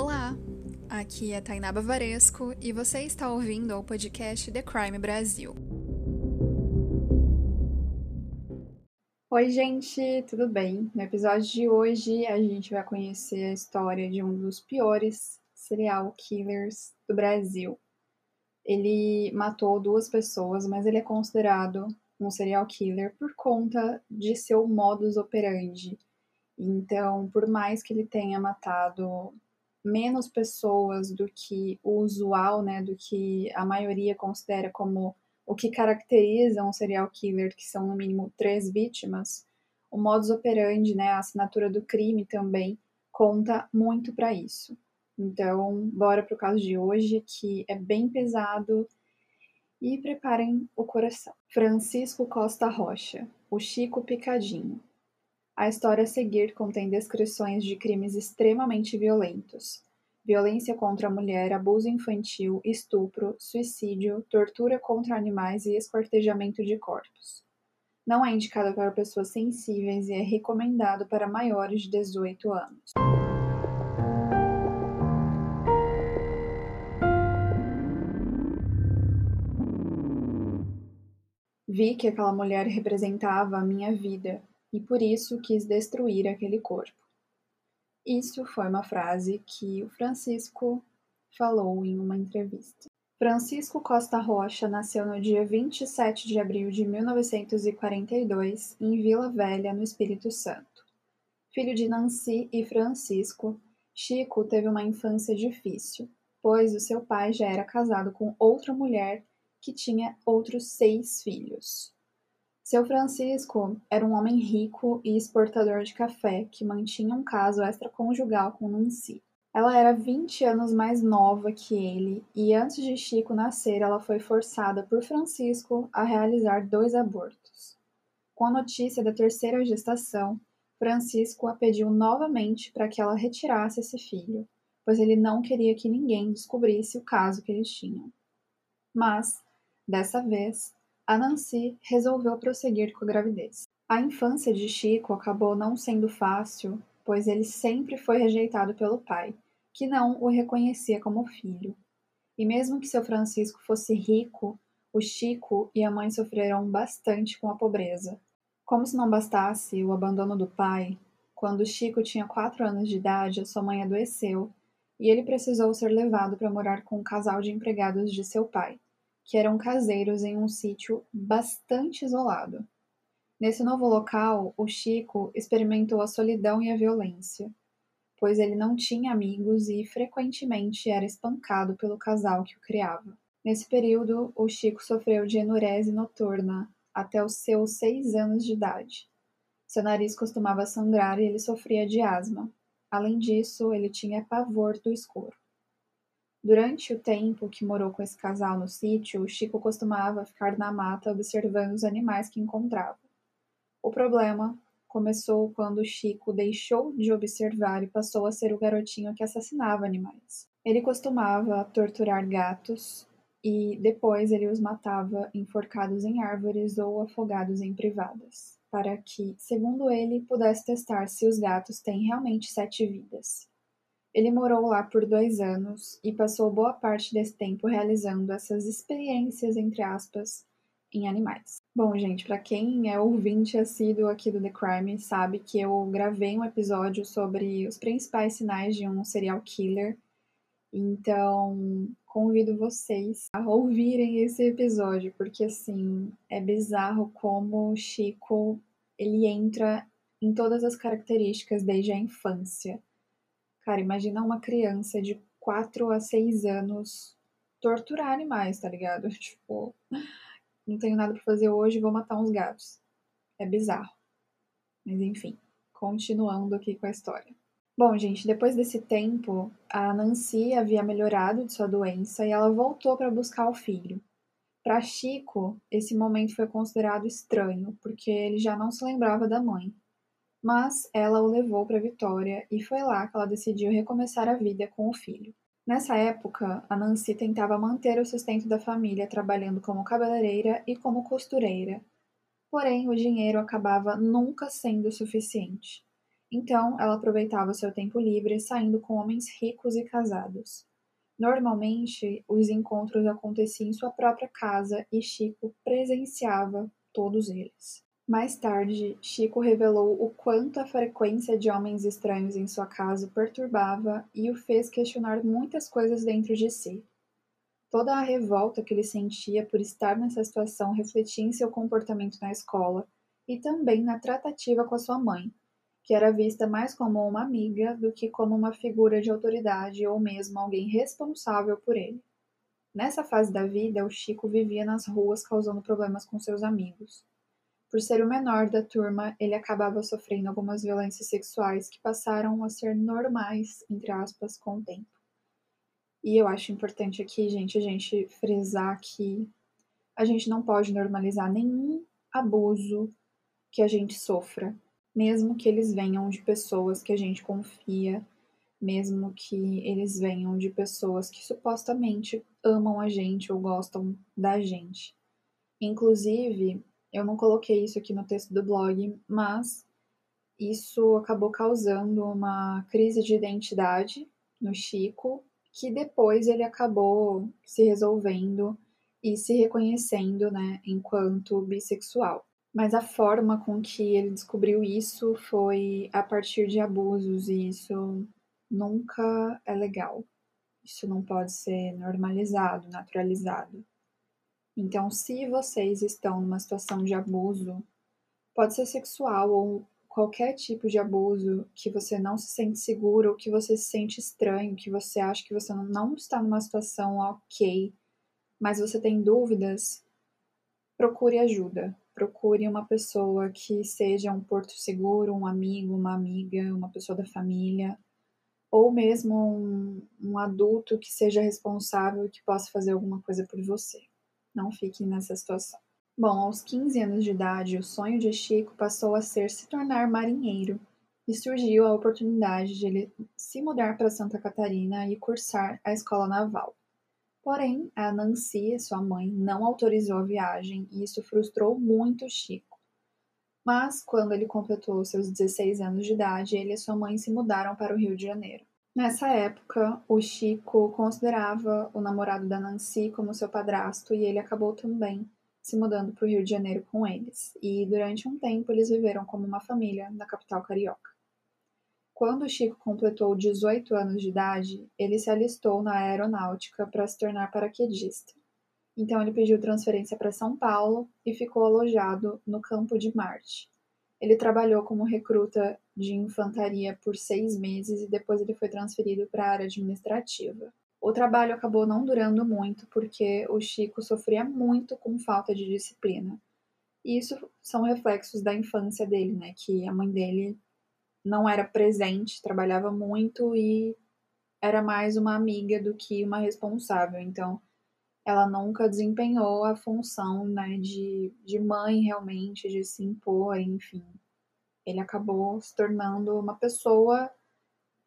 Olá, aqui é Tainá Bavaresco e você está ouvindo o podcast The Crime Brasil. Oi, gente, tudo bem? No episódio de hoje a gente vai conhecer a história de um dos piores serial killers do Brasil. Ele matou duas pessoas, mas ele é considerado um serial killer por conta de seu modus operandi. Então, por mais que ele tenha matado menos pessoas do que o usual, né, do que a maioria considera como o que caracteriza um serial killer, que são no mínimo três vítimas, o modus operandi, né, a assinatura do crime também conta muito para isso. Então, bora para o caso de hoje, que é bem pesado, e preparem o coração. Francisco Costa Rocha, o Chico Picadinho. A história a seguir contém descrições de crimes extremamente violentos: violência contra a mulher, abuso infantil, estupro, suicídio, tortura contra animais e esquartejamento de corpos. Não é indicado para pessoas sensíveis e é recomendado para maiores de 18 anos. Vi que aquela mulher representava a minha vida e por isso quis destruir aquele corpo. Isso foi uma frase que o Francisco falou em uma entrevista. Francisco Costa Rocha nasceu no dia 27 de abril de 1942 em Vila Velha, no Espírito Santo. Filho de Nancy e Francisco, Chico teve uma infância difícil, pois o seu pai já era casado com outra mulher que tinha outros seis filhos. Seu Francisco era um homem rico e exportador de café que mantinha um caso extraconjugal com Nancy. Ela era 20 anos mais nova que ele e antes de Chico nascer, ela foi forçada por Francisco a realizar dois abortos. Com a notícia da terceira gestação, Francisco a pediu novamente para que ela retirasse esse filho, pois ele não queria que ninguém descobrisse o caso que eles tinham. Mas, dessa vez, a Nancy resolveu prosseguir com a gravidez. A infância de Chico acabou não sendo fácil, pois ele sempre foi rejeitado pelo pai, que não o reconhecia como filho. E mesmo que seu Francisco fosse rico, o Chico e a mãe sofreram bastante com a pobreza. Como se não bastasse o abandono do pai, quando Chico tinha quatro anos de idade, a sua mãe adoeceu e ele precisou ser levado para morar com um casal de empregados de seu pai que eram caseiros em um sítio bastante isolado. Nesse novo local, o Chico experimentou a solidão e a violência, pois ele não tinha amigos e frequentemente era espancado pelo casal que o criava. Nesse período, o Chico sofreu de enurese noturna até os seus seis anos de idade. Seu nariz costumava sangrar e ele sofria de asma. Além disso, ele tinha pavor do escuro. Durante o tempo que morou com esse casal no sítio, Chico costumava ficar na mata observando os animais que encontrava. O problema começou quando Chico deixou de observar e passou a ser o garotinho que assassinava animais. Ele costumava torturar gatos e depois ele os matava enforcados em árvores ou afogados em privadas, para que, segundo ele, pudesse testar se os gatos têm realmente sete vidas. Ele morou lá por dois anos e passou boa parte desse tempo realizando essas experiências, entre aspas, em animais. Bom, gente, para quem é ouvinte assíduo aqui do The Crime, sabe que eu gravei um episódio sobre os principais sinais de um serial killer. Então, convido vocês a ouvirem esse episódio, porque assim, é bizarro como o Chico ele entra em todas as características desde a infância. Cara, imagina uma criança de 4 a 6 anos torturar animais, tá ligado? Tipo, não tenho nada para fazer hoje, vou matar uns gatos. É bizarro. Mas enfim, continuando aqui com a história. Bom, gente, depois desse tempo, a Nancy havia melhorado de sua doença e ela voltou para buscar o filho. Para Chico, esse momento foi considerado estranho, porque ele já não se lembrava da mãe mas ela o levou para Vitória e foi lá que ela decidiu recomeçar a vida com o filho. Nessa época, a Nancy tentava manter o sustento da família trabalhando como cabeleireira e como costureira. Porém, o dinheiro acabava nunca sendo suficiente. Então, ela aproveitava o seu tempo livre saindo com homens ricos e casados. Normalmente, os encontros aconteciam em sua própria casa e Chico presenciava todos eles. Mais tarde, Chico revelou o quanto a frequência de homens estranhos em sua casa perturbava e o fez questionar muitas coisas dentro de si. Toda a revolta que ele sentia por estar nessa situação refletia em seu comportamento na escola e também na tratativa com a sua mãe, que era vista mais como uma amiga do que como uma figura de autoridade ou mesmo alguém responsável por ele. Nessa fase da vida, o Chico vivia nas ruas causando problemas com seus amigos. Por ser o menor da turma, ele acabava sofrendo algumas violências sexuais que passaram a ser normais, entre aspas, com o tempo. E eu acho importante aqui, gente, a gente frisar que a gente não pode normalizar nenhum abuso que a gente sofra mesmo que eles venham de pessoas que a gente confia, mesmo que eles venham de pessoas que supostamente amam a gente ou gostam da gente. Inclusive, eu não coloquei isso aqui no texto do blog, mas isso acabou causando uma crise de identidade no Chico, que depois ele acabou se resolvendo e se reconhecendo, né, enquanto bissexual mas a forma com que ele descobriu isso foi a partir de abusos, e isso nunca é legal. Isso não pode ser normalizado, naturalizado. Então, se vocês estão numa situação de abuso, pode ser sexual ou qualquer tipo de abuso que você não se sente seguro, ou que você se sente estranho, que você acha que você não está numa situação ok, mas você tem dúvidas, procure ajuda procure uma pessoa que seja um porto seguro, um amigo, uma amiga, uma pessoa da família, ou mesmo um, um adulto que seja responsável e que possa fazer alguma coisa por você. Não fique nessa situação. Bom, aos 15 anos de idade, o sonho de Chico passou a ser se tornar marinheiro e surgiu a oportunidade de ele se mudar para Santa Catarina e cursar a escola naval. Porém, a Nancy, sua mãe, não autorizou a viagem e isso frustrou muito Chico. Mas, quando ele completou seus 16 anos de idade, ele e sua mãe se mudaram para o Rio de Janeiro. Nessa época, o Chico considerava o namorado da Nancy como seu padrasto e ele acabou também se mudando para o Rio de Janeiro com eles. E durante um tempo eles viveram como uma família na capital carioca. Quando Chico completou 18 anos de idade, ele se alistou na aeronáutica para se tornar paraquedista. Então ele pediu transferência para São Paulo e ficou alojado no campo de Marte. Ele trabalhou como recruta de infantaria por seis meses e depois ele foi transferido para a área administrativa. O trabalho acabou não durando muito porque o Chico sofria muito com falta de disciplina. E isso são reflexos da infância dele, né? Que a mãe dele não era presente, trabalhava muito e era mais uma amiga do que uma responsável. Então, ela nunca desempenhou a função né, de, de mãe realmente, de se impor, enfim. Ele acabou se tornando uma pessoa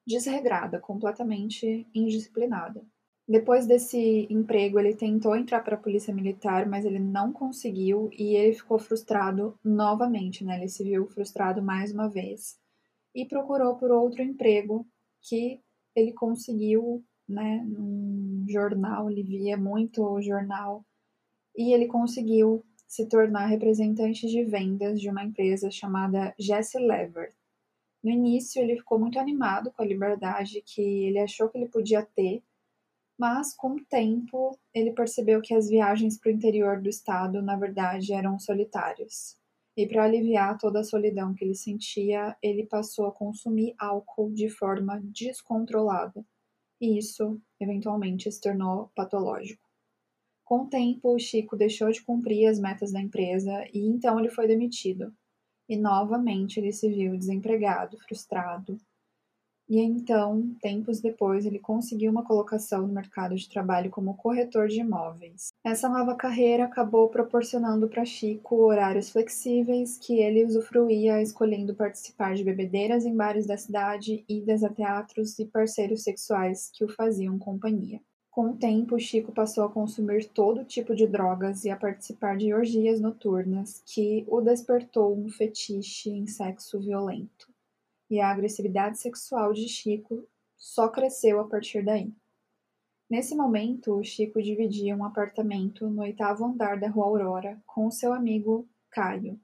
desregrada, completamente indisciplinada. Depois desse emprego, ele tentou entrar para a polícia militar, mas ele não conseguiu e ele ficou frustrado novamente, né? Ele se viu frustrado mais uma vez e procurou por outro emprego que ele conseguiu, né, num jornal, ele via muito jornal, e ele conseguiu se tornar representante de vendas de uma empresa chamada Jesse Lever. No início, ele ficou muito animado com a liberdade que ele achou que ele podia ter, mas com o tempo ele percebeu que as viagens para o interior do estado, na verdade, eram solitárias. E para aliviar toda a solidão que ele sentia, ele passou a consumir álcool de forma descontrolada. E isso, eventualmente, se tornou patológico. Com o tempo, o Chico deixou de cumprir as metas da empresa e então ele foi demitido. E novamente ele se viu desempregado, frustrado, e então, tempos depois, ele conseguiu uma colocação no mercado de trabalho como corretor de imóveis. Essa nova carreira acabou proporcionando para Chico horários flexíveis que ele usufruía escolhendo participar de bebedeiras em bares da cidade, idas a teatros e parceiros sexuais que o faziam companhia. Com o tempo, Chico passou a consumir todo tipo de drogas e a participar de orgias noturnas, que o despertou um fetiche em sexo violento. e a agressividade sexual de Chico só cresceu a partir daí. Nesse momento, o Chico dividia um apartamento no oitavo andar da Rua Aurora com seu amigo Caio.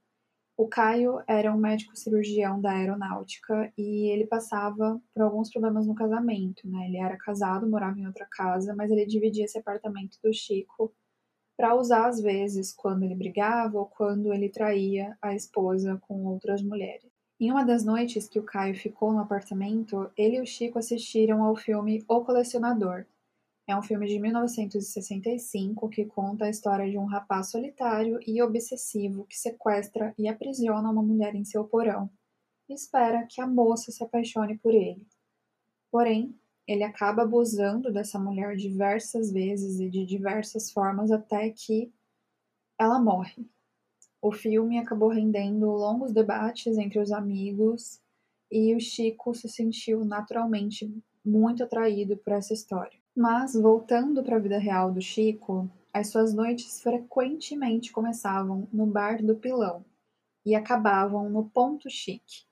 O Caio era um médico cirurgião da aeronáutica e ele passava por alguns problemas no casamento, né? Ele era casado, morava em outra casa, mas ele dividia esse apartamento do Chico para usar às vezes quando ele brigava ou quando ele traía a esposa com outras mulheres. Em uma das noites que o Caio ficou no apartamento, ele e o Chico assistiram ao filme O Colecionador, é um filme de 1965 que conta a história de um rapaz solitário e obsessivo que sequestra e aprisiona uma mulher em seu porão e espera que a moça se apaixone por ele. Porém, ele acaba abusando dessa mulher diversas vezes e de diversas formas até que ela morre. O filme acabou rendendo longos debates entre os amigos e o Chico se sentiu naturalmente muito atraído por essa história. Mas, voltando para a vida real do Chico, as suas noites frequentemente começavam no bar do Pilão e acabavam no Ponto Chique.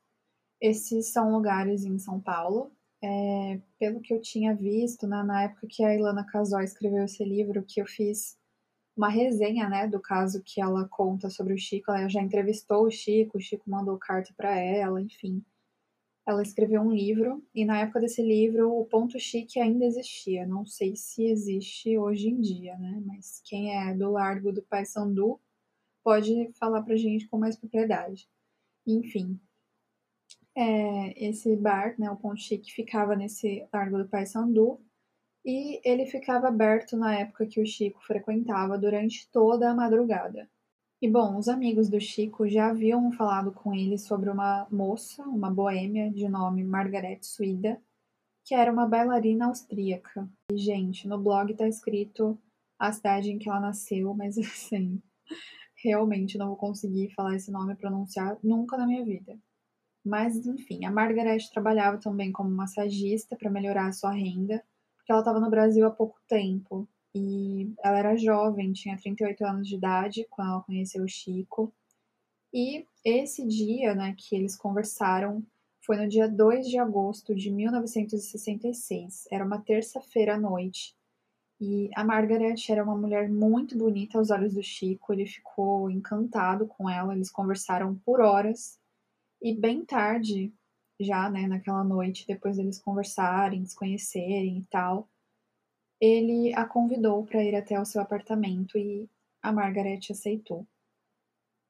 Esses são lugares em São Paulo. É, pelo que eu tinha visto, né, na época que a Ilana Casó escreveu esse livro, que eu fiz uma resenha né, do caso que ela conta sobre o Chico, ela já entrevistou o Chico, o Chico mandou carta para ela, enfim ela escreveu um livro e na época desse livro o ponto chique ainda existia. Não sei se existe hoje em dia, né? Mas quem é do Largo do Paissandu pode falar pra gente com mais propriedade. Enfim, é, esse bar, né, o ponto chique, ficava nesse Largo do Paissandu e ele ficava aberto na época que o Chico frequentava durante toda a madrugada. E bom, os amigos do Chico já haviam falado com ele sobre uma moça, uma boêmia de nome Margaret Suida, que era uma bailarina austríaca. E, gente, no blog tá escrito a cidade em que ela nasceu, mas assim, realmente não vou conseguir falar esse nome pronunciar nunca na minha vida. Mas, enfim, a Margaret trabalhava também como massagista para melhorar a sua renda, porque ela estava no Brasil há pouco tempo e ela era jovem, tinha 38 anos de idade quando ela conheceu o Chico. E esse dia, né, que eles conversaram foi no dia 2 de agosto de 1966. Era uma terça-feira à noite. E a Margaret era uma mulher muito bonita aos olhos do Chico. Ele ficou encantado com ela. Eles conversaram por horas. E bem tarde, já, né, naquela noite, depois deles conversarem, se conhecerem e tal, ele a convidou para ir até o seu apartamento e a Margaret aceitou.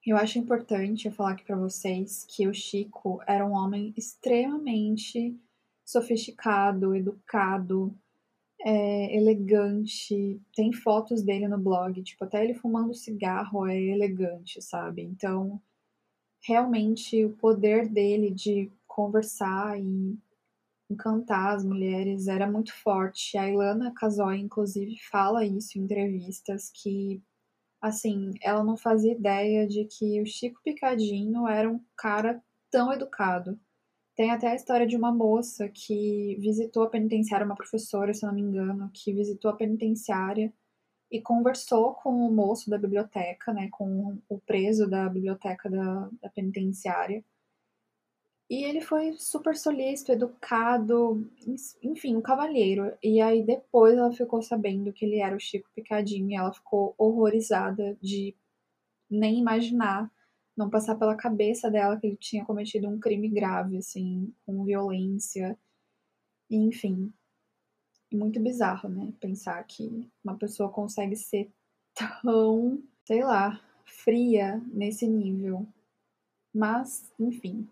Eu acho importante eu falar aqui para vocês que o Chico era um homem extremamente sofisticado, educado, é, elegante. Tem fotos dele no blog, tipo, até ele fumando cigarro é elegante, sabe? Então, realmente, o poder dele de conversar e encantar as mulheres era muito forte. A Ilana Casoy, inclusive, fala isso em entrevistas, que, assim, ela não fazia ideia de que o Chico Picadinho era um cara tão educado. Tem até a história de uma moça que visitou a penitenciária, uma professora, se não me engano, que visitou a penitenciária e conversou com o moço da biblioteca, né, com o preso da biblioteca da, da penitenciária, e ele foi super solícito, educado, enfim, um cavalheiro. E aí depois ela ficou sabendo que ele era o Chico Picadinho e ela ficou horrorizada de nem imaginar, não passar pela cabeça dela que ele tinha cometido um crime grave, assim, com violência. Enfim, muito bizarro, né? Pensar que uma pessoa consegue ser tão, sei lá, fria nesse nível. Mas, enfim,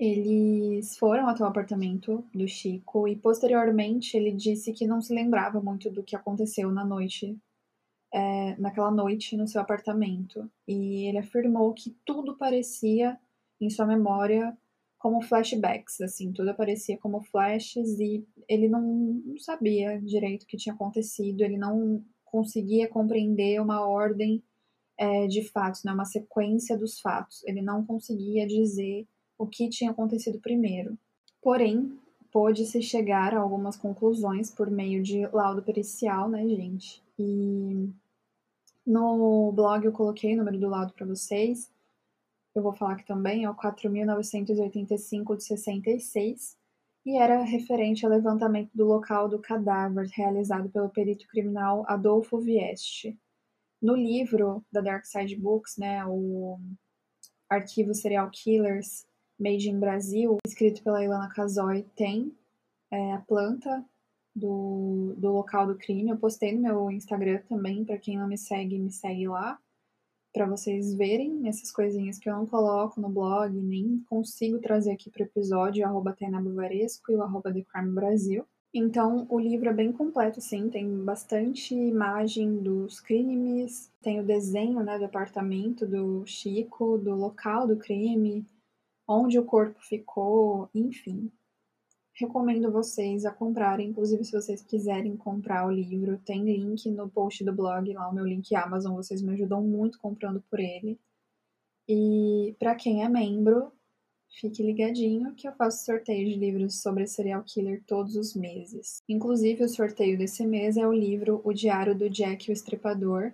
eles foram até o apartamento do Chico e posteriormente ele disse que não se lembrava muito do que aconteceu na noite, é, naquela noite no seu apartamento. E ele afirmou que tudo parecia em sua memória como flashbacks, assim, tudo aparecia como flashes e ele não, não sabia direito o que tinha acontecido, ele não conseguia compreender uma ordem é, de fatos, né, uma sequência dos fatos. Ele não conseguia dizer o que tinha acontecido primeiro. Porém, pôde-se chegar a algumas conclusões por meio de laudo pericial, né, gente? E no blog eu coloquei o número do laudo para vocês. eu vou falar aqui também, é o 4.985 de 66, e era referente ao levantamento do local do cadáver realizado pelo perito criminal Adolfo Vieste. No livro da Dark Side Books, né, o Arquivo Serial Killers Made in Brasil, escrito pela Ilana Casoy, tem é, a planta do, do local do crime. Eu postei no meu Instagram também, para quem não me segue, me segue lá, para vocês verem essas coisinhas que eu não coloco no blog, nem consigo trazer aqui para o episódio, arroba Bavaresco e o arroba The Crime Brasil. Então, o livro é bem completo, sim, tem bastante imagem dos crimes, tem o desenho né, do apartamento do Chico, do local do crime, onde o corpo ficou, enfim. Recomendo vocês a comprarem, inclusive se vocês quiserem comprar o livro, tem link no post do blog, lá o meu link Amazon, vocês me ajudam muito comprando por ele. E para quem é membro, Fique ligadinho que eu faço sorteio de livros sobre serial killer todos os meses. Inclusive, o sorteio desse mês é o livro O Diário do Jack o Estripador.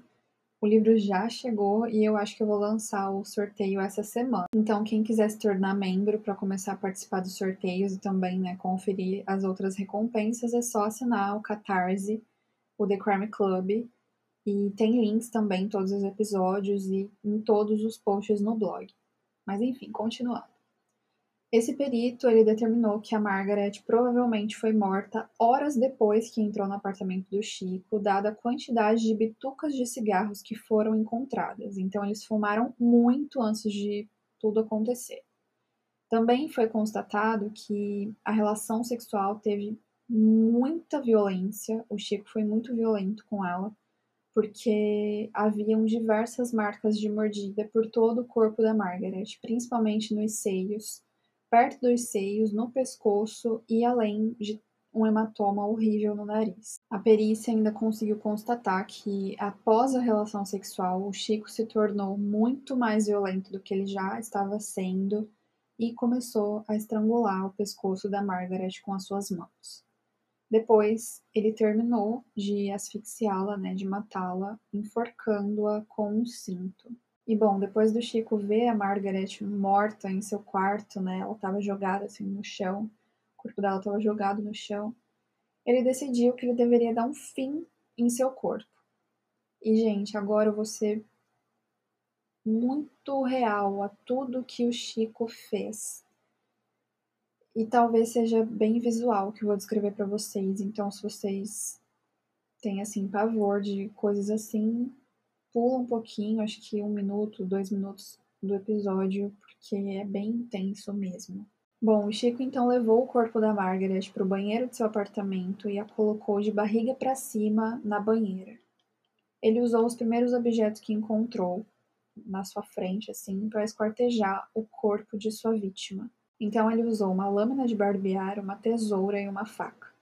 O livro já chegou e eu acho que eu vou lançar o sorteio essa semana. Então, quem quiser se tornar membro para começar a participar dos sorteios e também né, conferir as outras recompensas, é só assinar o Catarse, o The Crime Club. E tem links também em todos os episódios e em todos os posts no blog. Mas enfim, continuando. Esse perito ele determinou que a Margaret provavelmente foi morta horas depois que entrou no apartamento do Chico, dada a quantidade de bitucas de cigarros que foram encontradas. Então eles fumaram muito antes de tudo acontecer. Também foi constatado que a relação sexual teve muita violência, o Chico foi muito violento com ela, porque haviam diversas marcas de mordida por todo o corpo da Margaret, principalmente nos seios perto dos seios, no pescoço e além de um hematoma horrível no nariz. A perícia ainda conseguiu constatar que, após a relação sexual, o Chico se tornou muito mais violento do que ele já estava sendo e começou a estrangular o pescoço da Margaret com as suas mãos. Depois, ele terminou de asfixiá-la, né, de matá-la, enforcando-a com um cinto. E bom, depois do Chico ver a Margaret morta em seu quarto, né? Ela estava jogada assim no chão, o corpo dela estava jogado no chão. Ele decidiu que ele deveria dar um fim em seu corpo. E gente, agora eu vou ser muito real a tudo que o Chico fez. E talvez seja bem visual que eu vou descrever para vocês. Então, se vocês têm assim pavor de coisas assim, pula um pouquinho, acho que um minuto, dois minutos do episódio, porque é bem intenso mesmo. Bom, o Chico então levou o corpo da Margaret para o banheiro de seu apartamento e a colocou de barriga para cima na banheira. Ele usou os primeiros objetos que encontrou na sua frente, assim, para esquartejar o corpo de sua vítima. Então ele usou uma lâmina de barbear, uma tesoura e uma faca.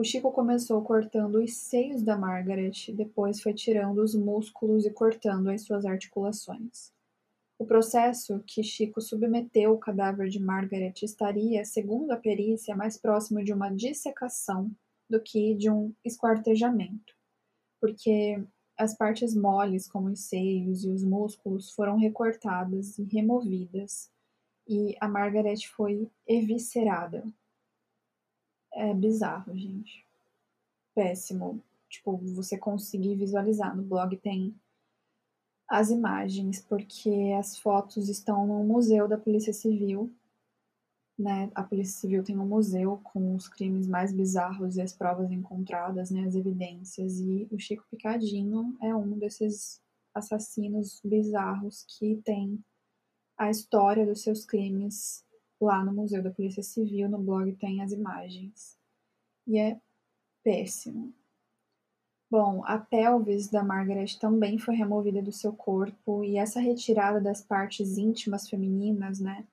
O Chico começou cortando os seios da Margaret, depois foi tirando os músculos e cortando as suas articulações. O processo que Chico submeteu o cadáver de Margaret estaria, segundo a perícia, mais próximo de uma dissecação do que de um esquartejamento, porque as partes moles, como os seios e os músculos, foram recortadas e removidas, e a Margaret foi eviscerada, é bizarro, gente. Péssimo. Tipo, você conseguir visualizar. No blog tem as imagens, porque as fotos estão no museu da Polícia Civil. Né? A Polícia Civil tem um museu com os crimes mais bizarros e as provas encontradas, né? as evidências. E o Chico Picadinho é um desses assassinos bizarros que tem a história dos seus crimes Lá no Museu da Polícia Civil, no blog, tem as imagens. E é péssimo. Bom, a pelvis da Margaret também foi removida do seu corpo e essa retirada das partes íntimas femininas, né,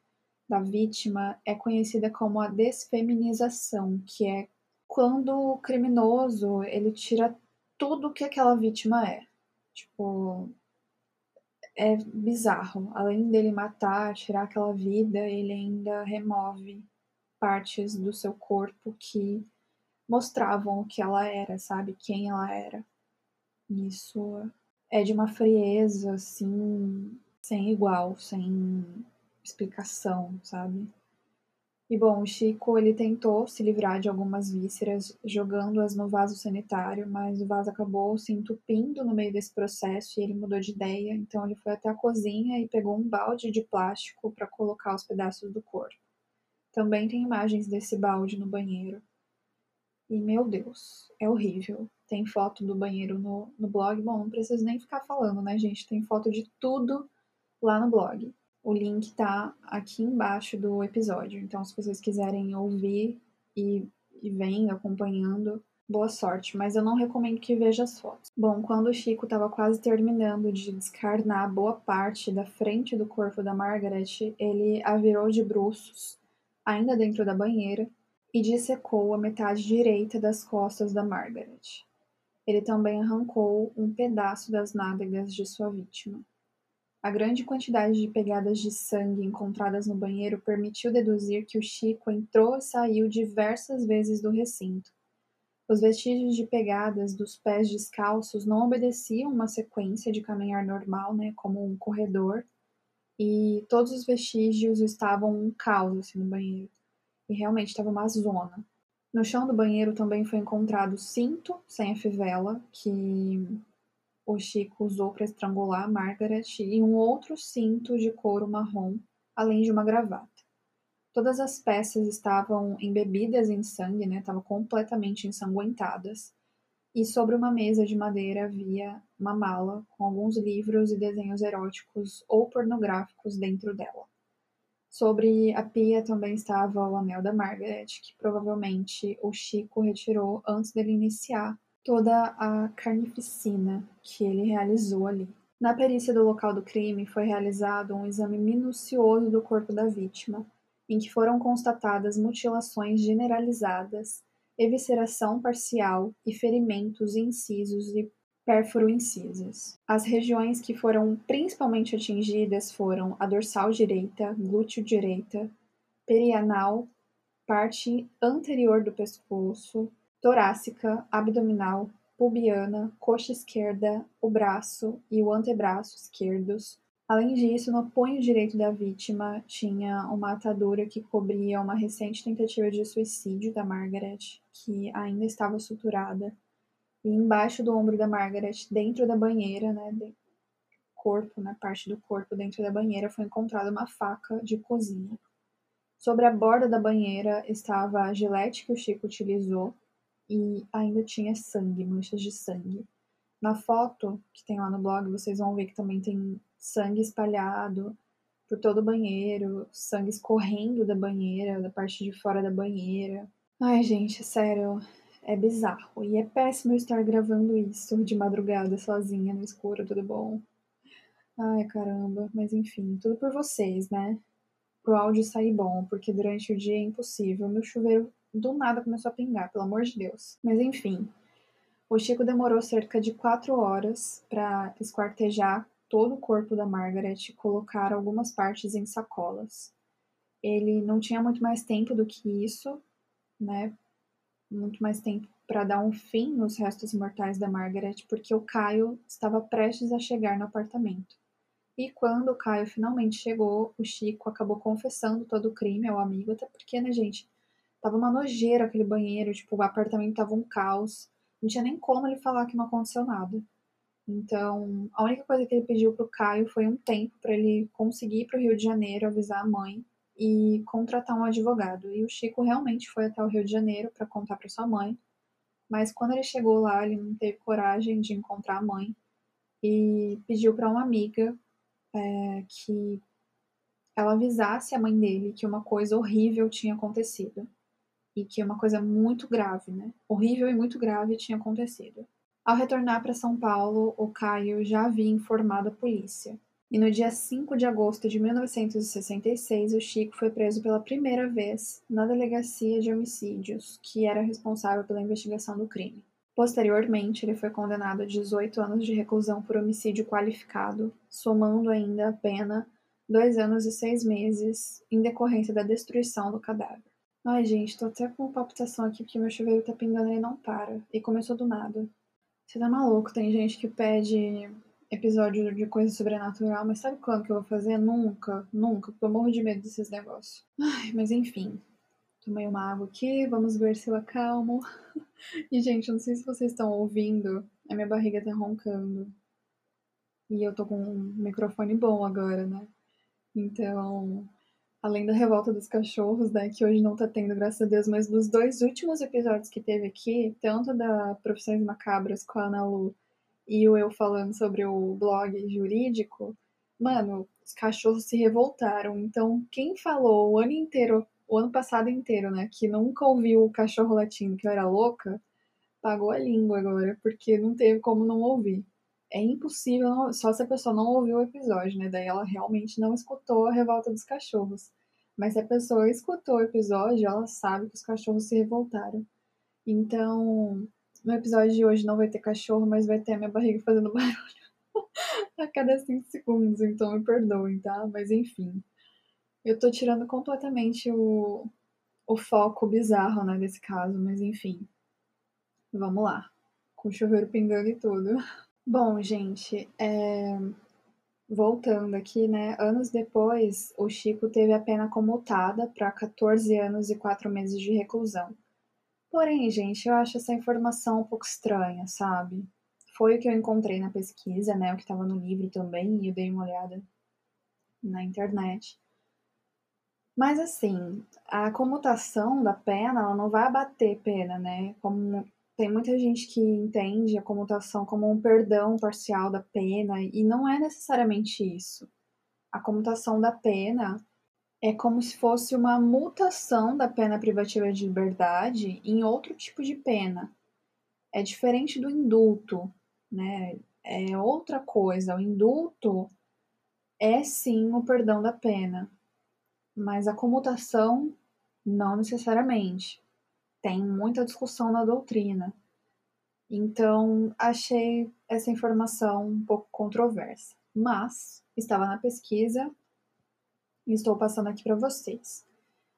da vítima é conhecida como a desfeminização, que é quando o criminoso ele tira tudo que aquela vítima é. Tipo, é bizarro. Além dele matar, tirar aquela vida, ele ainda remove partes do seu corpo que mostravam o que ela era, sabe? Quem ela era. Isso é de uma frieza, assim, sem igual, sem explicação, sabe? E bom, o Chico ele tentou se livrar de algumas vísceras jogando-as no vaso sanitário, mas o vaso acabou se entupindo no meio desse processo e ele mudou de ideia. Então ele foi até a cozinha e pegou um balde de plástico para colocar os pedaços do corpo. Também tem imagens desse balde no banheiro. E meu Deus, é horrível. Tem foto do banheiro no, no blog. Bom, não preciso nem ficar falando, né, gente? Tem foto de tudo lá no blog. O link tá aqui embaixo do episódio. Então, se vocês quiserem ouvir e, e acompanhando, boa sorte. Mas eu não recomendo que veja as fotos. Bom, quando o Chico estava quase terminando de descarnar boa parte da frente do corpo da Margaret, ele a virou de bruços, ainda dentro da banheira, e dissecou a metade direita das costas da Margaret. Ele também arrancou um pedaço das nádegas de sua vítima. A grande quantidade de pegadas de sangue encontradas no banheiro permitiu deduzir que o Chico entrou e saiu diversas vezes do recinto. Os vestígios de pegadas dos pés descalços não obedeciam uma sequência de caminhar normal, né, como um corredor, e todos os vestígios estavam um caos assim, no banheiro. E realmente estava uma zona. No chão do banheiro também foi encontrado cinto sem a fivela, que o Chico usou para estrangular Margaret e um outro cinto de couro marrom, além de uma gravata. Todas as peças estavam embebidas em sangue, né? Estavam completamente ensanguentadas. E sobre uma mesa de madeira havia uma mala com alguns livros e desenhos eróticos ou pornográficos dentro dela. Sobre a pia também estava o anel da Margaret, que provavelmente o Chico retirou antes dele iniciar toda a carnificina que ele realizou ali. Na perícia do local do crime foi realizado um exame minucioso do corpo da vítima, em que foram constatadas mutilações generalizadas, evisceração parcial e ferimentos incisos e pérfuro-incisos. As regiões que foram principalmente atingidas foram a dorsal direita, glúteo direita, perianal, parte anterior do pescoço, torácica, abdominal, pubiana, coxa esquerda, o braço e o antebraço esquerdos. Além disso, no punho direito da vítima tinha uma atadura que cobria uma recente tentativa de suicídio da Margaret, que ainda estava suturada. E embaixo do ombro da Margaret, dentro da banheira, né, corpo, na né, parte do corpo dentro da banheira, foi encontrada uma faca de cozinha. Sobre a borda da banheira estava a gilete que o Chico utilizou e ainda tinha sangue, manchas de sangue. Na foto que tem lá no blog, vocês vão ver que também tem sangue espalhado por todo o banheiro, sangue escorrendo da banheira, da parte de fora da banheira. Ai, gente, sério, é bizarro. E é péssimo estar gravando isso de madrugada sozinha no escuro, tudo bom? Ai, caramba, mas enfim, tudo por vocês, né? Pro áudio sair bom, porque durante o dia é impossível. Meu chuveiro do nada começou a pingar, pelo amor de Deus. Mas enfim, o Chico demorou cerca de quatro horas para esquartejar todo o corpo da Margaret e colocar algumas partes em sacolas. Ele não tinha muito mais tempo do que isso, né? Muito mais tempo para dar um fim nos restos mortais da Margaret, porque o Caio estava prestes a chegar no apartamento. E quando o Caio finalmente chegou, o Chico acabou confessando todo o crime ao amigo, até porque, né, gente, Tava uma nojeira aquele banheiro, tipo, o apartamento tava um caos. Não tinha nem como ele falar que não aconteceu nada. Então, a única coisa que ele pediu pro Caio foi um tempo para ele conseguir ir pro Rio de Janeiro, avisar a mãe e contratar um advogado. E o Chico realmente foi até o Rio de Janeiro para contar para sua mãe. Mas quando ele chegou lá, ele não teve coragem de encontrar a mãe e pediu para uma amiga é, que ela avisasse a mãe dele que uma coisa horrível tinha acontecido e que uma coisa muito grave, né? Horrível e muito grave tinha acontecido. Ao retornar para São Paulo, o Caio já havia informado a polícia. E no dia 5 de agosto de 1966, o Chico foi preso pela primeira vez na delegacia de homicídios, que era responsável pela investigação do crime. Posteriormente, ele foi condenado a 18 anos de reclusão por homicídio qualificado, somando ainda a pena dois anos e seis meses em decorrência da destruição do cadáver. Ai, gente, tô até com palpitação aqui porque meu chuveiro tá pingando e não para. E começou do nada. Você tá maluco? Tem gente que pede episódio de coisa sobrenatural, mas sabe quando que eu vou fazer? Nunca, nunca, porque eu morro de medo desses negócios. Ai, mas enfim. Tomei uma água aqui, vamos ver se eu acalmo. E, gente, eu não sei se vocês estão ouvindo, a minha barriga tá roncando. E eu tô com um microfone bom agora, né? Então, além da revolta dos cachorros, né, que hoje não tá tendo, graças a Deus, mas dos dois últimos episódios que teve aqui, tanto da Profissões Macabras com a Ana Lu e o eu falando sobre o blog jurídico, mano, os cachorros se revoltaram. Então, quem falou o ano inteiro, o ano passado inteiro, né, que nunca ouviu o cachorro latindo, que eu era louca, pagou a língua agora, porque não teve como não ouvir. É impossível, só se a pessoa não ouviu o episódio, né? Daí ela realmente não escutou a revolta dos cachorros. Mas se a pessoa escutou o episódio, ela sabe que os cachorros se revoltaram. Então, no episódio de hoje não vai ter cachorro, mas vai ter a minha barriga fazendo barulho a cada 5 segundos, então me perdoem, tá? Mas enfim. Eu tô tirando completamente o, o foco bizarro, né, desse caso, mas enfim. Vamos lá. Com o chuveiro pingando e tudo. Bom, gente, é voltando aqui, né? Anos depois, o Chico teve a pena comutada para 14 anos e 4 meses de reclusão. Porém, gente, eu acho essa informação um pouco estranha, sabe? Foi o que eu encontrei na pesquisa, né? O que estava no livro também, e eu dei uma olhada na internet. Mas assim, a comutação da pena, ela não vai abater pena, né? Como tem muita gente que entende a comutação como um perdão parcial da pena, e não é necessariamente isso. A comutação da pena é como se fosse uma mutação da pena privativa de liberdade em outro tipo de pena. É diferente do indulto, né? É outra coisa. O indulto é sim o perdão da pena, mas a comutação não necessariamente tem muita discussão na doutrina. Então, achei essa informação um pouco controversa, mas estava na pesquisa e estou passando aqui para vocês.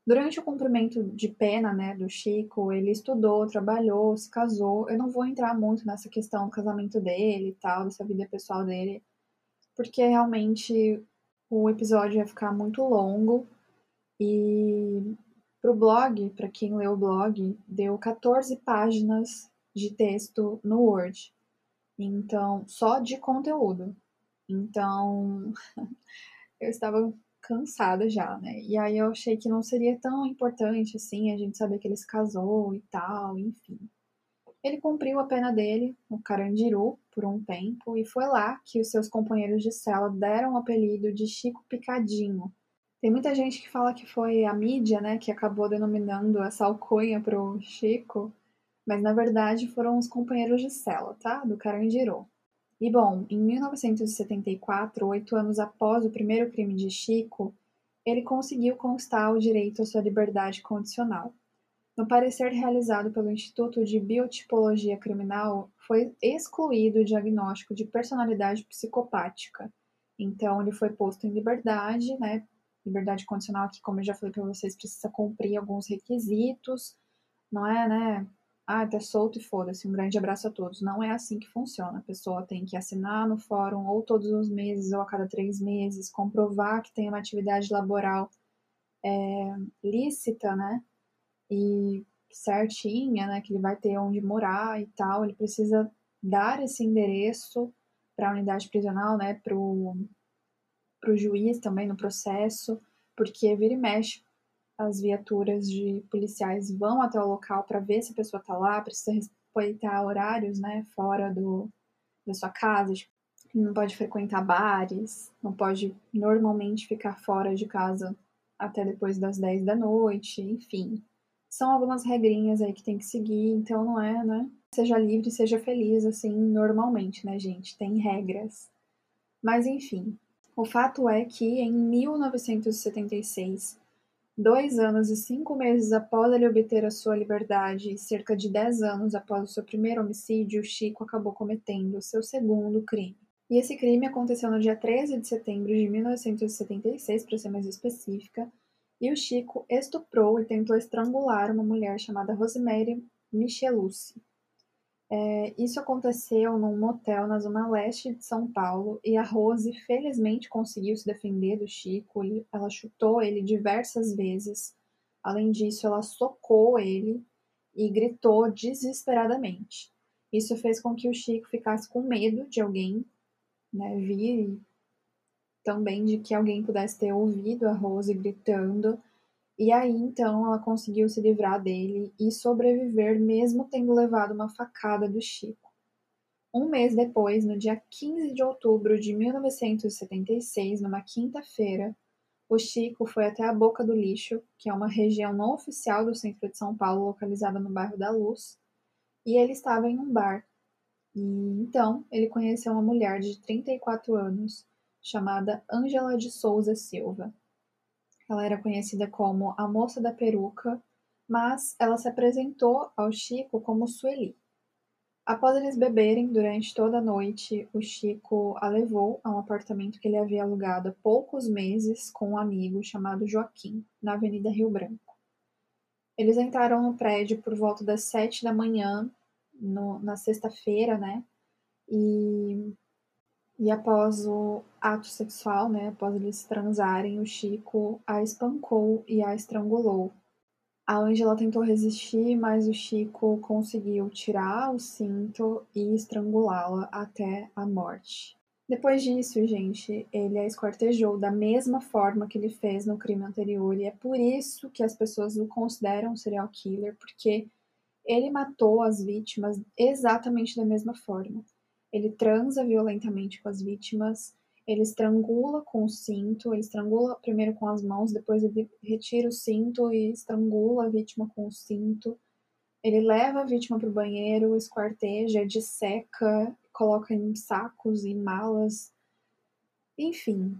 Durante o cumprimento de pena, né, do Chico, ele estudou, trabalhou, se casou. Eu não vou entrar muito nessa questão do casamento dele e tal, dessa vida pessoal dele, porque realmente o episódio ia ficar muito longo e para o blog, para quem leu o blog, deu 14 páginas de texto no Word. Então, só de conteúdo. Então, eu estava cansada já, né? E aí eu achei que não seria tão importante assim a gente saber que ele se casou e tal, enfim. Ele cumpriu a pena dele no Carandiru por um tempo e foi lá que os seus companheiros de cela deram o apelido de Chico Picadinho, tem muita gente que fala que foi a mídia, né, que acabou denominando essa alcunha pro Chico, mas na verdade foram os companheiros de cela, tá? Do Carandiru. E bom, em 1974, oito anos após o primeiro crime de Chico, ele conseguiu conquistar o direito à sua liberdade condicional. No parecer realizado pelo Instituto de Biotipologia Criminal, foi excluído o diagnóstico de personalidade psicopática. Então, ele foi posto em liberdade, né, liberdade condicional aqui, como eu já falei para vocês, precisa cumprir alguns requisitos, não é, né? Ah, tá solto e foda-se, um grande abraço a todos. Não é assim que funciona. A pessoa tem que assinar no fórum ou todos os meses ou a cada três meses, comprovar que tem uma atividade laboral é, lícita, né? E certinha, né? Que ele vai ter onde morar e tal. Ele precisa dar esse endereço para a unidade prisional, né? Pro, para o juiz também no processo, porque vira e mexe as viaturas de policiais vão até o local para ver se a pessoa está lá, precisa respeitar horários, né, fora do, da sua casa, tipo, não pode frequentar bares, não pode normalmente ficar fora de casa até depois das 10 da noite, enfim. São algumas regrinhas aí que tem que seguir, então não é, né? Seja livre, seja feliz, assim, normalmente, né, gente? Tem regras. Mas enfim, o fato é que, em 1976, dois anos e cinco meses após ele obter a sua liberdade e cerca de dez anos após o seu primeiro homicídio, Chico acabou cometendo o seu segundo crime. E esse crime aconteceu no dia 13 de setembro de 1976, para ser mais específica, e o Chico estuprou e tentou estrangular uma mulher chamada Rosemary Michelucci. É, isso aconteceu num motel na zona leste de São Paulo e a Rose felizmente conseguiu se defender do Chico. Ela chutou ele diversas vezes. Além disso, ela socou ele e gritou desesperadamente. Isso fez com que o Chico ficasse com medo de alguém né, vir e também de que alguém pudesse ter ouvido a Rose gritando e aí então ela conseguiu se livrar dele e sobreviver mesmo tendo levado uma facada do Chico. Um mês depois, no dia 15 de outubro de 1976, numa quinta-feira, o Chico foi até a Boca do Lixo, que é uma região não oficial do centro de São Paulo, localizada no bairro da Luz, e ele estava em um bar. E então ele conheceu uma mulher de 34 anos, chamada Ângela de Souza Silva. Ela era conhecida como a Moça da Peruca, mas ela se apresentou ao Chico como Sueli. Após eles beberem durante toda a noite, o Chico a levou a um apartamento que ele havia alugado há poucos meses com um amigo chamado Joaquim, na Avenida Rio Branco. Eles entraram no prédio por volta das sete da manhã, no, na sexta-feira, né? E e após o ato sexual, né, após eles transarem, o Chico a espancou e a estrangulou. A Ângela tentou resistir, mas o Chico conseguiu tirar o cinto e estrangulá-la até a morte. Depois disso, gente, ele a esquartejou da mesma forma que ele fez no crime anterior, e é por isso que as pessoas o consideram serial killer, porque ele matou as vítimas exatamente da mesma forma. Ele transa violentamente com as vítimas, ele estrangula com o cinto, ele estrangula primeiro com as mãos, depois ele retira o cinto e estrangula a vítima com o cinto. Ele leva a vítima para o banheiro, esquarteja, disseca, coloca em sacos e malas. Enfim,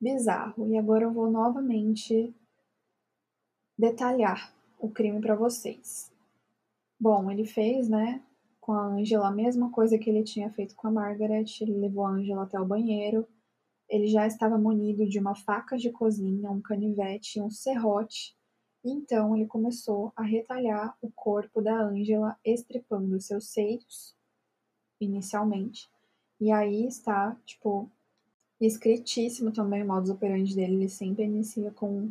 bizarro. E agora eu vou novamente detalhar o crime para vocês. Bom, ele fez, né, com a Angela a mesma coisa que ele tinha feito com a Margaret. Ele levou a Angela até o banheiro. Ele já estava munido de uma faca de cozinha, um canivete e um serrote. E então ele começou a retalhar o corpo da Angela, estripando seus seios, inicialmente. E aí está, tipo, escritíssimo também o modus operandi dele. Ele sempre inicia com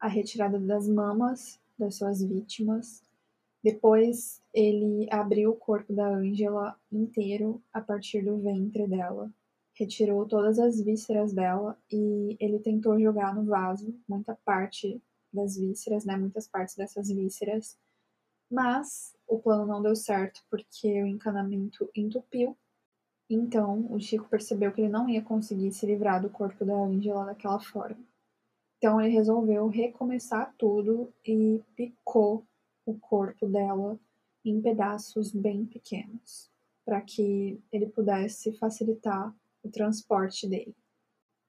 a retirada das mamas das suas vítimas depois ele abriu o corpo da Angela inteiro a partir do ventre dela, retirou todas as vísceras dela e ele tentou jogar no vaso muita parte das vísceras, né, muitas partes dessas vísceras, mas o plano não deu certo porque o encanamento entupiu. Então o Chico percebeu que ele não ia conseguir se livrar do corpo da Angela daquela forma. Então ele resolveu recomeçar tudo e picou o corpo dela em pedaços bem pequenos, para que ele pudesse facilitar o transporte dele.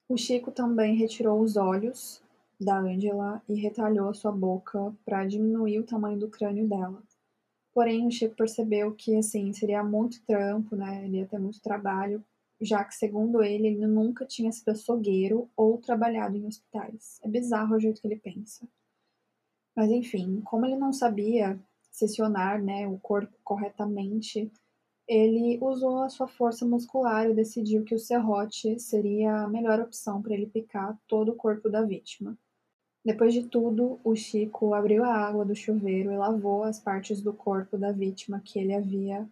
O Chico também retirou os olhos da Angela e retalhou a sua boca para diminuir o tamanho do crânio dela. Porém, o Chico percebeu que assim seria muito trampo, né? Ele ia ter muito trabalho, já que, segundo ele, ele nunca tinha sido açougueiro ou trabalhado em hospitais. É bizarro o jeito que ele pensa. Mas enfim, como ele não sabia seccionar né, o corpo corretamente, ele usou a sua força muscular e decidiu que o serrote seria a melhor opção para ele picar todo o corpo da vítima. Depois de tudo, o Chico abriu a água do chuveiro e lavou as partes do corpo da vítima que ele havia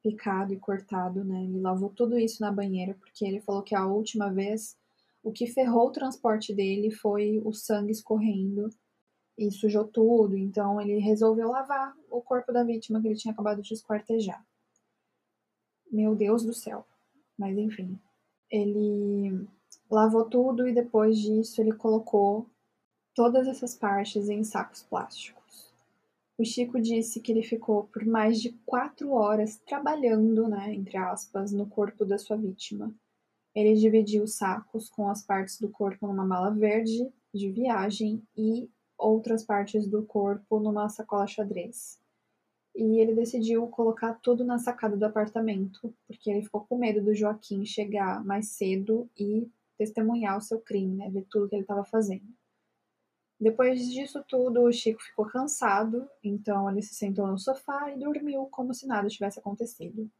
picado e cortado, né? Ele lavou tudo isso na banheira, porque ele falou que a última vez o que ferrou o transporte dele foi o sangue escorrendo e sujou tudo, então ele resolveu lavar o corpo da vítima que ele tinha acabado de esquartejar. Meu Deus do céu. Mas enfim, ele lavou tudo e depois disso ele colocou todas essas partes em sacos plásticos. O Chico disse que ele ficou por mais de quatro horas trabalhando, né, entre aspas, no corpo da sua vítima. Ele dividiu os sacos com as partes do corpo numa mala verde de viagem e outras partes do corpo numa sacola xadrez. E ele decidiu colocar tudo na sacada do apartamento, porque ele ficou com medo do Joaquim chegar mais cedo e testemunhar o seu crime, né? Ver tudo que ele estava fazendo. Depois disso tudo, o Chico ficou cansado, então ele se sentou no sofá e dormiu como se nada tivesse acontecido.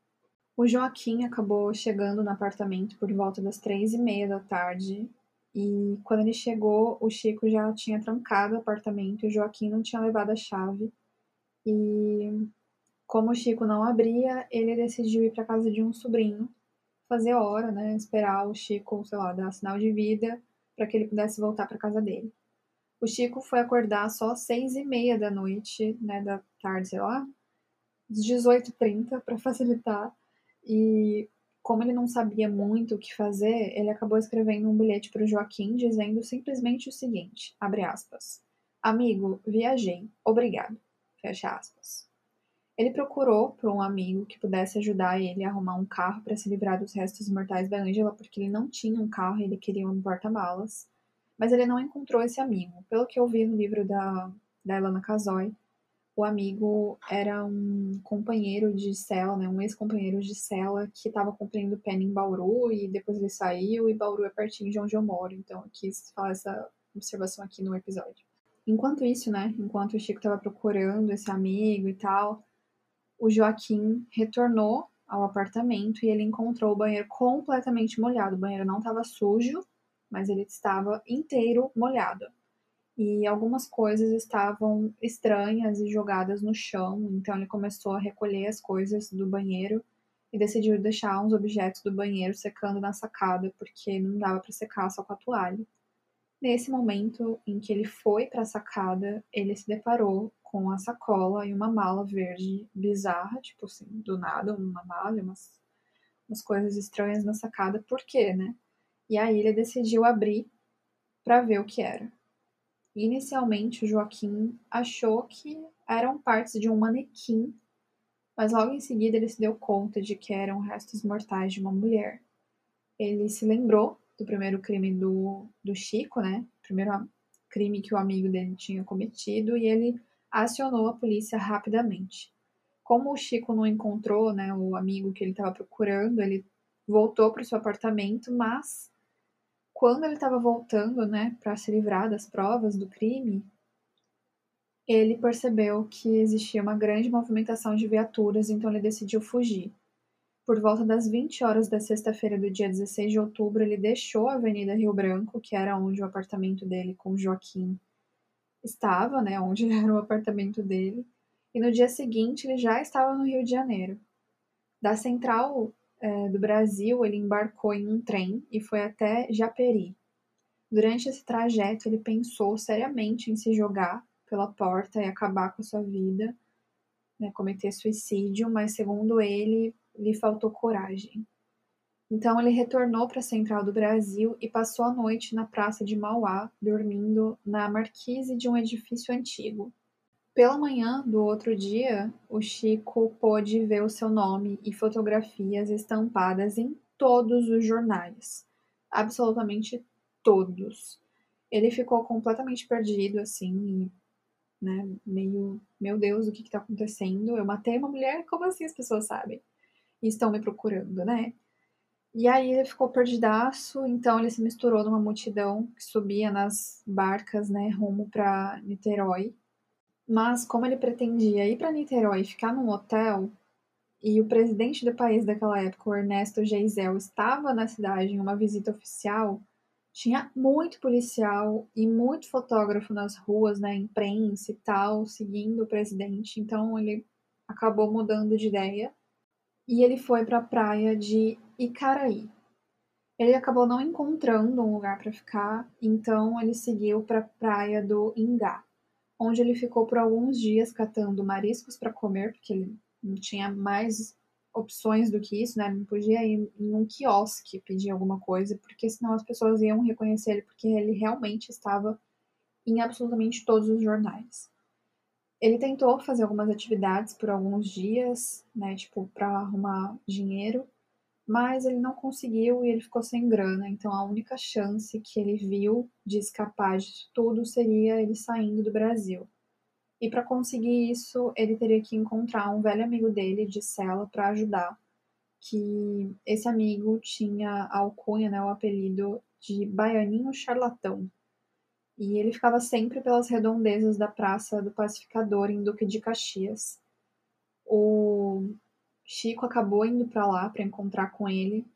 O Joaquim acabou chegando no apartamento por volta das três e meia da tarde e quando ele chegou, o Chico já tinha trancado o apartamento o Joaquim não tinha levado a chave. E como o Chico não abria, ele decidiu ir para casa de um sobrinho, fazer hora, né? Esperar o Chico, sei lá, dar sinal de vida para que ele pudesse voltar para casa dele. O Chico foi acordar só às seis e meia da noite, né, da tarde, sei lá, às 18h30 para facilitar. E como ele não sabia muito o que fazer, ele acabou escrevendo um bilhete para o Joaquim dizendo simplesmente o seguinte, abre aspas, Amigo, viajei, obrigado, fecha aspas. Ele procurou por um amigo que pudesse ajudar ele a arrumar um carro para se livrar dos restos mortais da Angela, porque ele não tinha um carro e ele queria um porta-malas. Mas ele não encontrou esse amigo. Pelo que eu vi no livro da, da Elana Casoy, o amigo era um companheiro de cela, né, um ex-companheiro de cela que estava cumprindo pena em Bauru e depois ele saiu e Bauru é pertinho de onde eu moro, então eu quis falar essa observação aqui no episódio. Enquanto isso, né, enquanto o Chico estava procurando esse amigo e tal, o Joaquim retornou ao apartamento e ele encontrou o banheiro completamente molhado. O banheiro não estava sujo, mas ele estava inteiro molhado e algumas coisas estavam estranhas e jogadas no chão, então ele começou a recolher as coisas do banheiro e decidiu deixar uns objetos do banheiro secando na sacada, porque não dava para secar só com a toalha. Nesse momento em que ele foi para a sacada, ele se deparou com a sacola e uma mala verde bizarra, tipo assim, do nada, uma mala, umas, umas coisas estranhas na sacada, por quê, né? E aí ele decidiu abrir para ver o que era. Inicialmente, Joaquim achou que eram partes de um manequim, mas logo em seguida ele se deu conta de que eram restos mortais de uma mulher. Ele se lembrou do primeiro crime do, do Chico, né? Primeiro crime que o amigo dele tinha cometido, e ele acionou a polícia rapidamente. Como o Chico não encontrou né, o amigo que ele estava procurando, ele voltou para o seu apartamento, mas quando ele estava voltando, né, para se livrar das provas do crime, ele percebeu que existia uma grande movimentação de viaturas, então ele decidiu fugir. Por volta das 20 horas da sexta-feira do dia 16 de outubro, ele deixou a Avenida Rio Branco, que era onde o apartamento dele com Joaquim estava, né, onde era o apartamento dele, e no dia seguinte ele já estava no Rio de Janeiro. Da central é, do Brasil, ele embarcou em um trem e foi até Japeri. Durante esse trajeto, ele pensou seriamente em se jogar pela porta e acabar com a sua vida, né, cometer suicídio, mas segundo ele, lhe faltou coragem. Então ele retornou para a central do Brasil e passou a noite na praça de Mauá, dormindo na marquise de um edifício antigo. Pela manhã do outro dia, o Chico pôde ver o seu nome e fotografias estampadas em todos os jornais. Absolutamente todos. Ele ficou completamente perdido, assim, né? Meio, meu Deus, o que está acontecendo? Eu matei uma mulher? Como assim as pessoas sabem? E estão me procurando, né? E aí ele ficou perdidaço, então ele se misturou numa multidão que subia nas barcas, né, rumo para Niterói. Mas, como ele pretendia ir para Niterói e ficar num hotel, e o presidente do país daquela época, o Ernesto Geisel, estava na cidade em uma visita oficial, tinha muito policial e muito fotógrafo nas ruas, na né, imprensa e tal, seguindo o presidente. Então ele acabou mudando de ideia e ele foi para a praia de Icaraí. Ele acabou não encontrando um lugar para ficar, então ele seguiu para a praia do Ingá onde ele ficou por alguns dias catando mariscos para comer, porque ele não tinha mais opções do que isso, né? Não podia ir em um quiosque pedir alguma coisa, porque senão as pessoas iam reconhecer ele, porque ele realmente estava em absolutamente todos os jornais. Ele tentou fazer algumas atividades por alguns dias, né? Tipo, para arrumar dinheiro, mas ele não conseguiu e ele ficou sem grana. Então a única chance que ele viu de escapar de tudo seria ele saindo do Brasil. E para conseguir isso, ele teria que encontrar um velho amigo dele de cela para ajudar. Que esse amigo tinha a alcunha, né, o apelido de Baianinho Charlatão. E ele ficava sempre pelas redondezas da Praça do Pacificador, em Duque de Caxias. O Chico acabou indo para lá para encontrar com ele.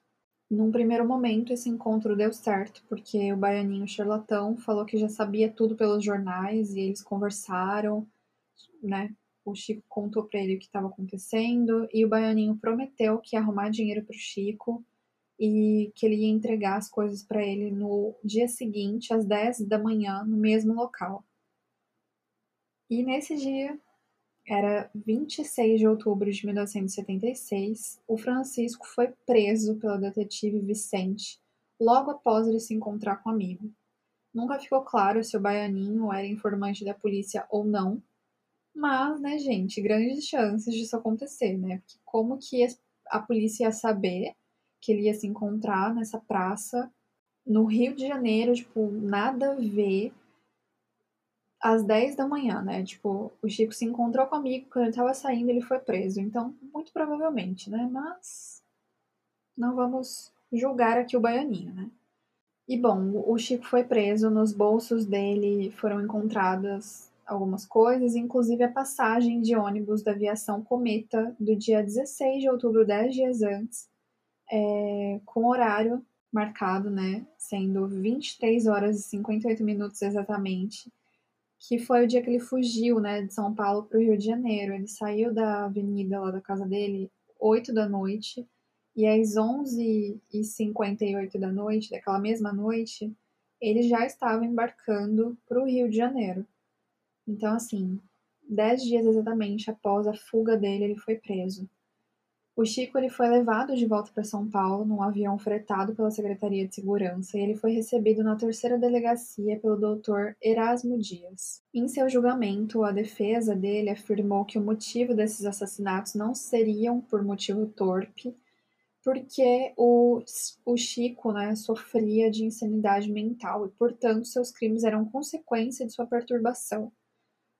Num primeiro momento, esse encontro deu certo, porque o baianinho charlatão falou que já sabia tudo pelos jornais e eles conversaram, né? O Chico contou para ele o que estava acontecendo e o baianinho prometeu que ia arrumar dinheiro para o Chico e que ele ia entregar as coisas para ele no dia seguinte, às 10 da manhã, no mesmo local. E nesse dia, era 26 de outubro de 1976, o Francisco foi preso pelo detetive Vicente logo após ele se encontrar com o amigo. Nunca ficou claro se o baianinho era informante da polícia ou não, mas, né, gente, grandes chances disso acontecer, né? Porque como que a polícia ia saber que ele ia se encontrar nessa praça no Rio de Janeiro, tipo, nada a ver, às 10 da manhã, né? Tipo, o Chico se encontrou comigo, quando ele tava saindo, ele foi preso. Então, muito provavelmente, né? Mas não vamos julgar aqui o baianinho, né? E bom, o Chico foi preso, nos bolsos dele foram encontradas algumas coisas, inclusive a passagem de ônibus da aviação Cometa do dia 16 de outubro, 10 dias antes, é, com horário marcado, né, sendo 23 horas e 58 minutos exatamente, que foi o dia que ele fugiu, né, de São Paulo para o Rio de Janeiro. Ele saiu da avenida lá da casa dele 8 da noite e às 11h58 da noite, daquela mesma noite, ele já estava embarcando para o Rio de Janeiro. Então, assim, dez dias exatamente após a fuga dele, ele foi preso. O Chico ele foi levado de volta para São Paulo num avião fretado pela Secretaria de Segurança e ele foi recebido na terceira delegacia pelo doutor Erasmo Dias. Em seu julgamento, a defesa dele afirmou que o motivo desses assassinatos não seriam por motivo torpe, porque o, o Chico né, sofria de insanidade mental e, portanto, seus crimes eram consequência de sua perturbação.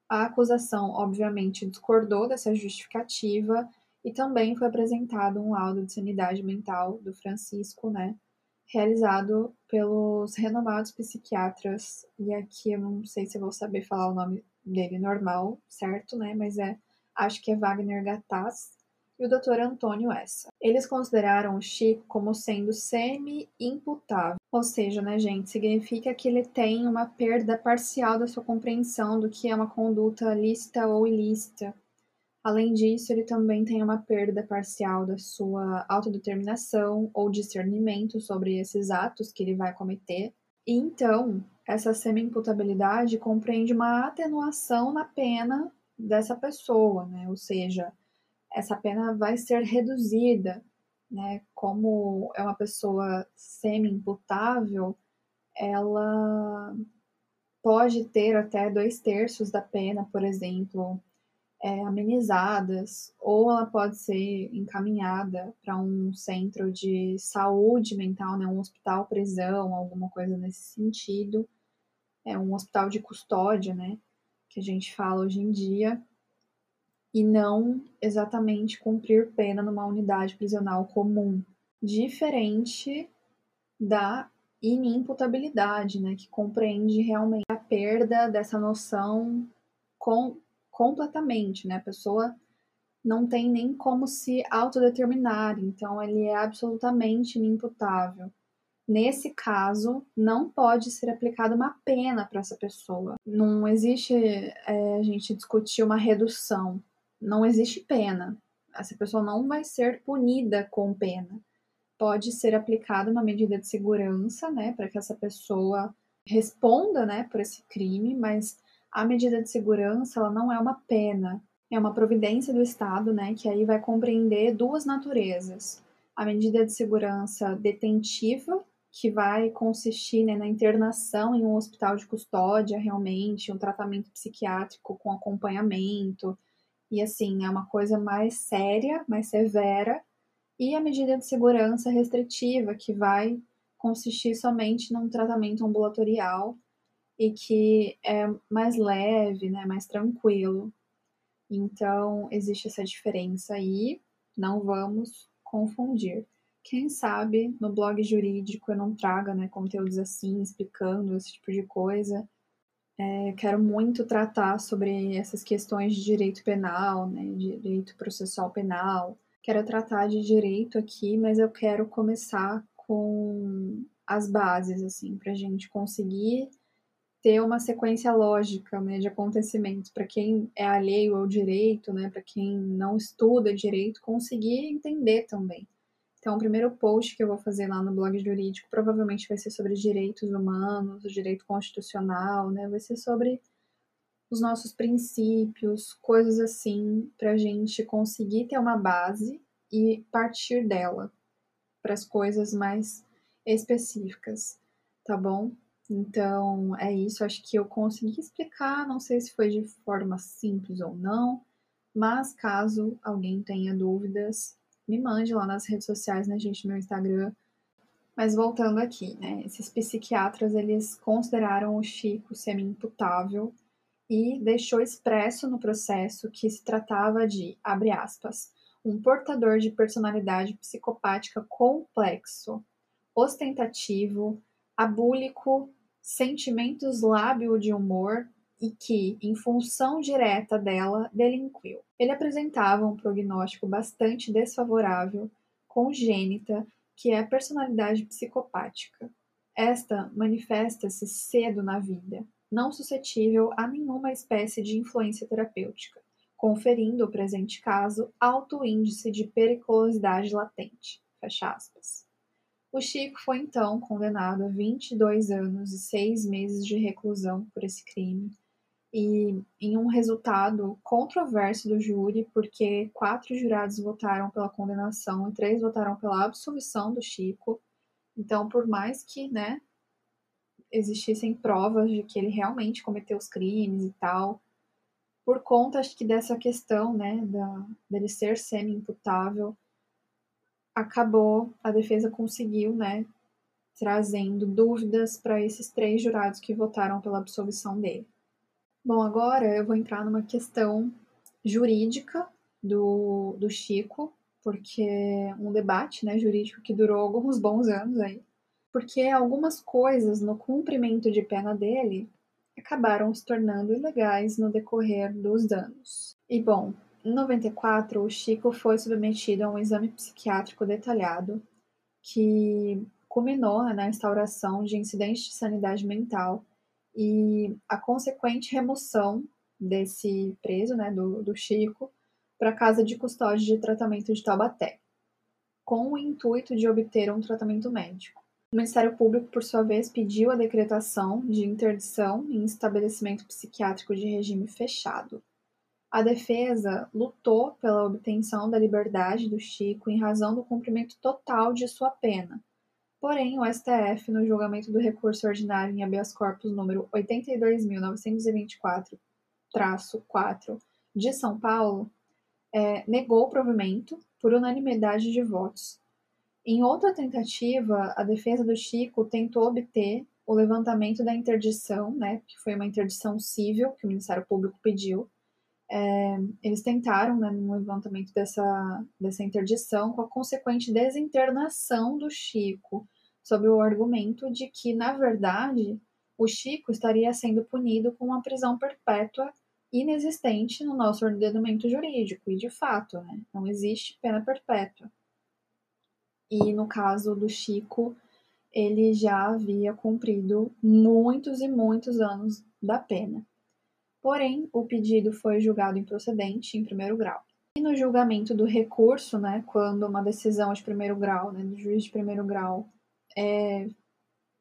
A acusação, obviamente, discordou dessa justificativa e também foi apresentado um laudo de sanidade mental do Francisco, né, realizado pelos renomados psiquiatras, e aqui eu não sei se vou saber falar o nome dele normal, certo, né, mas é, acho que é Wagner Gattas, e o Dr. Antônio Essa. Eles consideraram o Chico como sendo semi-imputável, ou seja, né, gente, significa que ele tem uma perda parcial da sua compreensão do que é uma conduta lícita ou ilícita, Além disso, ele também tem uma perda parcial da sua autodeterminação ou discernimento sobre esses atos que ele vai cometer. E então, essa semi-imputabilidade compreende uma atenuação na pena dessa pessoa, né? Ou seja, essa pena vai ser reduzida, né? Como é uma pessoa semi-imputável, ela pode ter até dois terços da pena, por exemplo, é, amenizadas, ou ela pode ser encaminhada para um centro de saúde mental, né, um hospital prisão, alguma coisa nesse sentido, é um hospital de custódia, né, que a gente fala hoje em dia, e não exatamente cumprir pena numa unidade prisional comum, diferente da inimputabilidade, né, que compreende realmente a perda dessa noção com completamente, né? A pessoa não tem nem como se autodeterminar, então ele é absolutamente inimputável. Nesse caso, não pode ser aplicada uma pena para essa pessoa. Não existe é, a gente discutir uma redução. Não existe pena. Essa pessoa não vai ser punida com pena. Pode ser aplicada uma medida de segurança, né, para que essa pessoa responda, né, por esse crime, mas a medida de segurança ela não é uma pena, é uma providência do Estado, né, que aí vai compreender duas naturezas. A medida de segurança detentiva, que vai consistir né, na internação em um hospital de custódia, realmente, um tratamento psiquiátrico com acompanhamento, e assim, é uma coisa mais séria, mais severa, e a medida de segurança restritiva, que vai consistir somente num tratamento ambulatorial e que é mais leve, né, mais tranquilo. Então, existe essa diferença aí, não vamos confundir. Quem sabe no blog jurídico eu não traga né, conteúdos assim, explicando esse tipo de coisa, É, quero muito tratar sobre essas questões de direito penal, né, direito processual penal. Quero tratar de direito aqui, mas eu quero começar com as bases, assim, para a gente conseguir ter uma sequência lógica né, de acontecimentos para quem é alheio ao direito, né, para quem não estuda direito, conseguir entender também. Então, o primeiro post que eu vou fazer lá no blog jurídico provavelmente vai ser sobre direitos humanos, direito constitucional, né? Vai ser sobre os nossos princípios, coisas assim, para a gente conseguir ter uma base e partir dela para as coisas mais específicas, tá bom? Então é isso, acho que eu consegui explicar, não sei se foi de forma simples ou não, mas caso alguém tenha dúvidas, me mande lá nas redes sociais, né, gente, no meu Instagram. Mas voltando aqui, né, esses psiquiatras, eles consideraram o Chico semi-imputável e deixou expresso no processo que se tratava de, abre aspas, um portador de personalidade psicopática complexo, ostentativo, abúlico, sentimentos lábil de humor e que, em função direta dela, delinquiu. Ele apresentava um prognóstico bastante desfavorável, congênita, que é a personalidade psicopática. Esta manifesta-se cedo na vida, não suscetível a nenhuma espécie de influência terapêutica, conferindo, no presente caso, alto índice de periculosidade latente. Fecha aspas. O Chico foi então condenado a 22 anos e 6 meses de reclusão por esse crime, e em um resultado controverso do júri, porque quatro jurados votaram pela condenação e três votaram pela absolvição do Chico. Então, por mais que, né, existissem provas de que ele realmente cometeu os crimes e tal, por conta, acho que dessa questão, né, da, dele ser semi-imputável, acabou, a defesa conseguiu, né, trazendo dúvidas para esses três jurados que votaram pela absolvição dele. Bom, agora eu vou entrar numa questão jurídica do, do Chico, porque é um debate né, jurídico que durou alguns bons anos aí, porque algumas coisas no cumprimento de pena dele acabaram se tornando ilegais no decorrer dos anos. E bom, em 94, o Chico foi submetido a um exame psiquiátrico detalhado que culminou né, na instauração de incidentes de sanidade mental e a consequente remoção desse preso, né, do, do Chico, para a casa de custódia de tratamento de Taubaté, com o intuito de obter um tratamento médico. O Ministério Público, por sua vez, pediu a decretação de interdição em estabelecimento psiquiátrico de regime fechado. A defesa lutou pela obtenção da liberdade do Chico em razão do cumprimento total de sua pena, Porém, o STF, no julgamento do recurso ordinário em habeas corpus número 82.924-4 de São Paulo, é, negou o provimento por unanimidade de votos. Em outra tentativa, a defesa do Chico tentou obter o levantamento da interdição, né, que foi uma interdição civil que o Ministério Público pediu. É, eles tentaram, né, no levantamento dessa, dessa interdição, com a consequente desinternação do Chico, sob o argumento de que, na verdade, o Chico estaria sendo punido com uma prisão perpétua inexistente no nosso ordenamento jurídico, e de fato, né, não existe pena perpétua. E no caso do Chico, ele já havia cumprido muitos e muitos anos da pena. Porém, o pedido foi julgado improcedente em primeiro grau. E no julgamento do recurso, né, quando uma decisão de primeiro grau, né, do juiz de primeiro grau, é,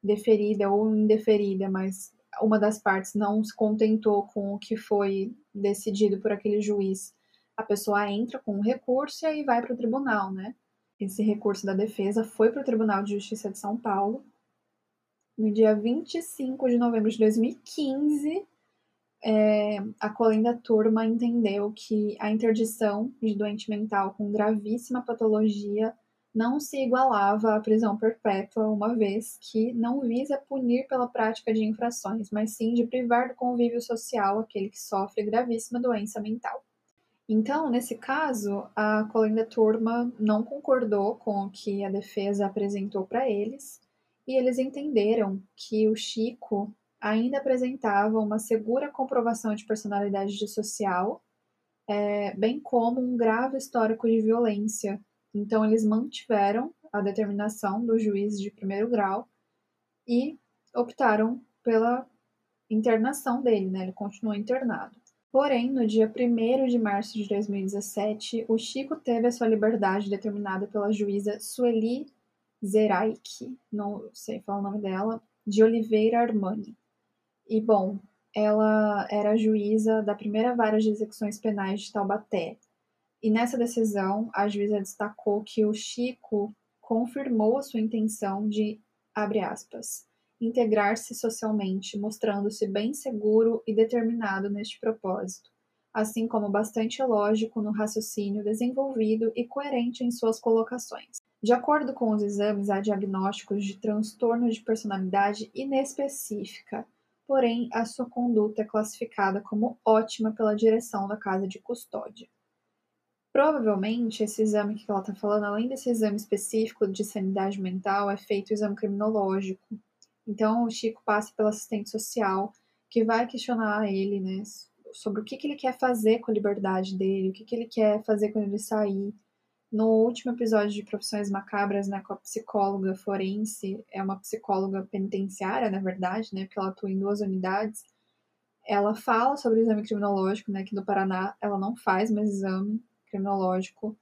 deferida ou indeferida, mas uma das partes não se contentou com o que foi decidido por aquele juiz, a pessoa entra com um recurso e aí vai para o tribunal, né? Esse recurso da defesa foi para o Tribunal de Justiça de São Paulo. No dia 25 de novembro de 2015, é, a colenda turma entendeu que a interdição de doente mental com gravíssima patologia não se igualava à prisão perpétua, uma vez que não visa punir pela prática de infrações, mas sim de privar do convívio social aquele que sofre gravíssima doença mental. Então, nesse caso, a colenda turma não concordou com o que a defesa apresentou para eles, e eles entenderam que o Chico ainda apresentava uma segura comprovação de personalidade dissocial, é, bem como um grave histórico de violência. Então, eles mantiveram a determinação do juiz de primeiro grau e optaram pela internação dele, né? Ele continuou internado. Porém, no dia 1 de março de 2017, o Chico teve a sua liberdade determinada pela juíza Sueli Zeraik, não sei falar o nome dela, de Oliveira Armani. E, bom, ela era juíza da primeira vara de execuções penais de Taubaté. E nessa decisão, a juíza destacou que o Chico confirmou a sua intenção de, abre aspas, integrar-se socialmente, mostrando-se bem seguro e determinado neste propósito, assim como bastante lógico no raciocínio desenvolvido e coerente em suas colocações. De acordo com os exames, há diagnósticos de transtorno de personalidade inespecífica, porém a sua conduta é classificada como ótima pela direção da casa de custódia. Provavelmente, esse exame que ela está falando, além desse exame específico de sanidade mental, é feito o exame criminológico, então, o Chico passa pelo assistente social, que vai questionar ele, né, sobre o que, que ele quer fazer com a liberdade dele, o que, que ele quer fazer quando ele sair. No último episódio de Profissões Macabras, né, com a psicóloga forense, é uma psicóloga penitenciária, na verdade, né, porque ela atua em duas unidades, ela fala sobre o exame criminológico, né, que no Paraná ela não faz mais exame criminológico,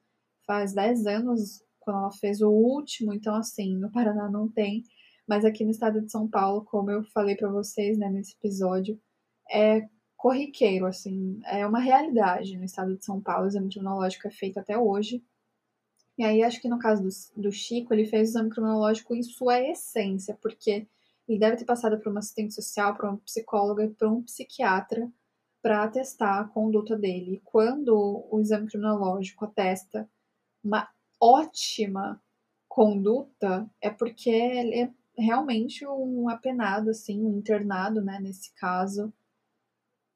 faz 10 anos quando ela fez o último, então assim, no Paraná não tem. Mas aqui no estado de São Paulo, como eu falei para vocês né, nesse episódio, é corriqueiro, assim, é uma realidade no estado de São Paulo. O exame criminológico é feito até hoje. E aí, acho que no caso do, do Chico, ele fez o exame criminológico em sua essência, porque ele deve ter passado por uma assistente social, por uma psicóloga e por um psiquiatra para atestar a conduta dele. Quando o exame criminológico atesta uma ótima conduta, é porque ele é realmente um apenado, assim, um internado, né, nesse caso,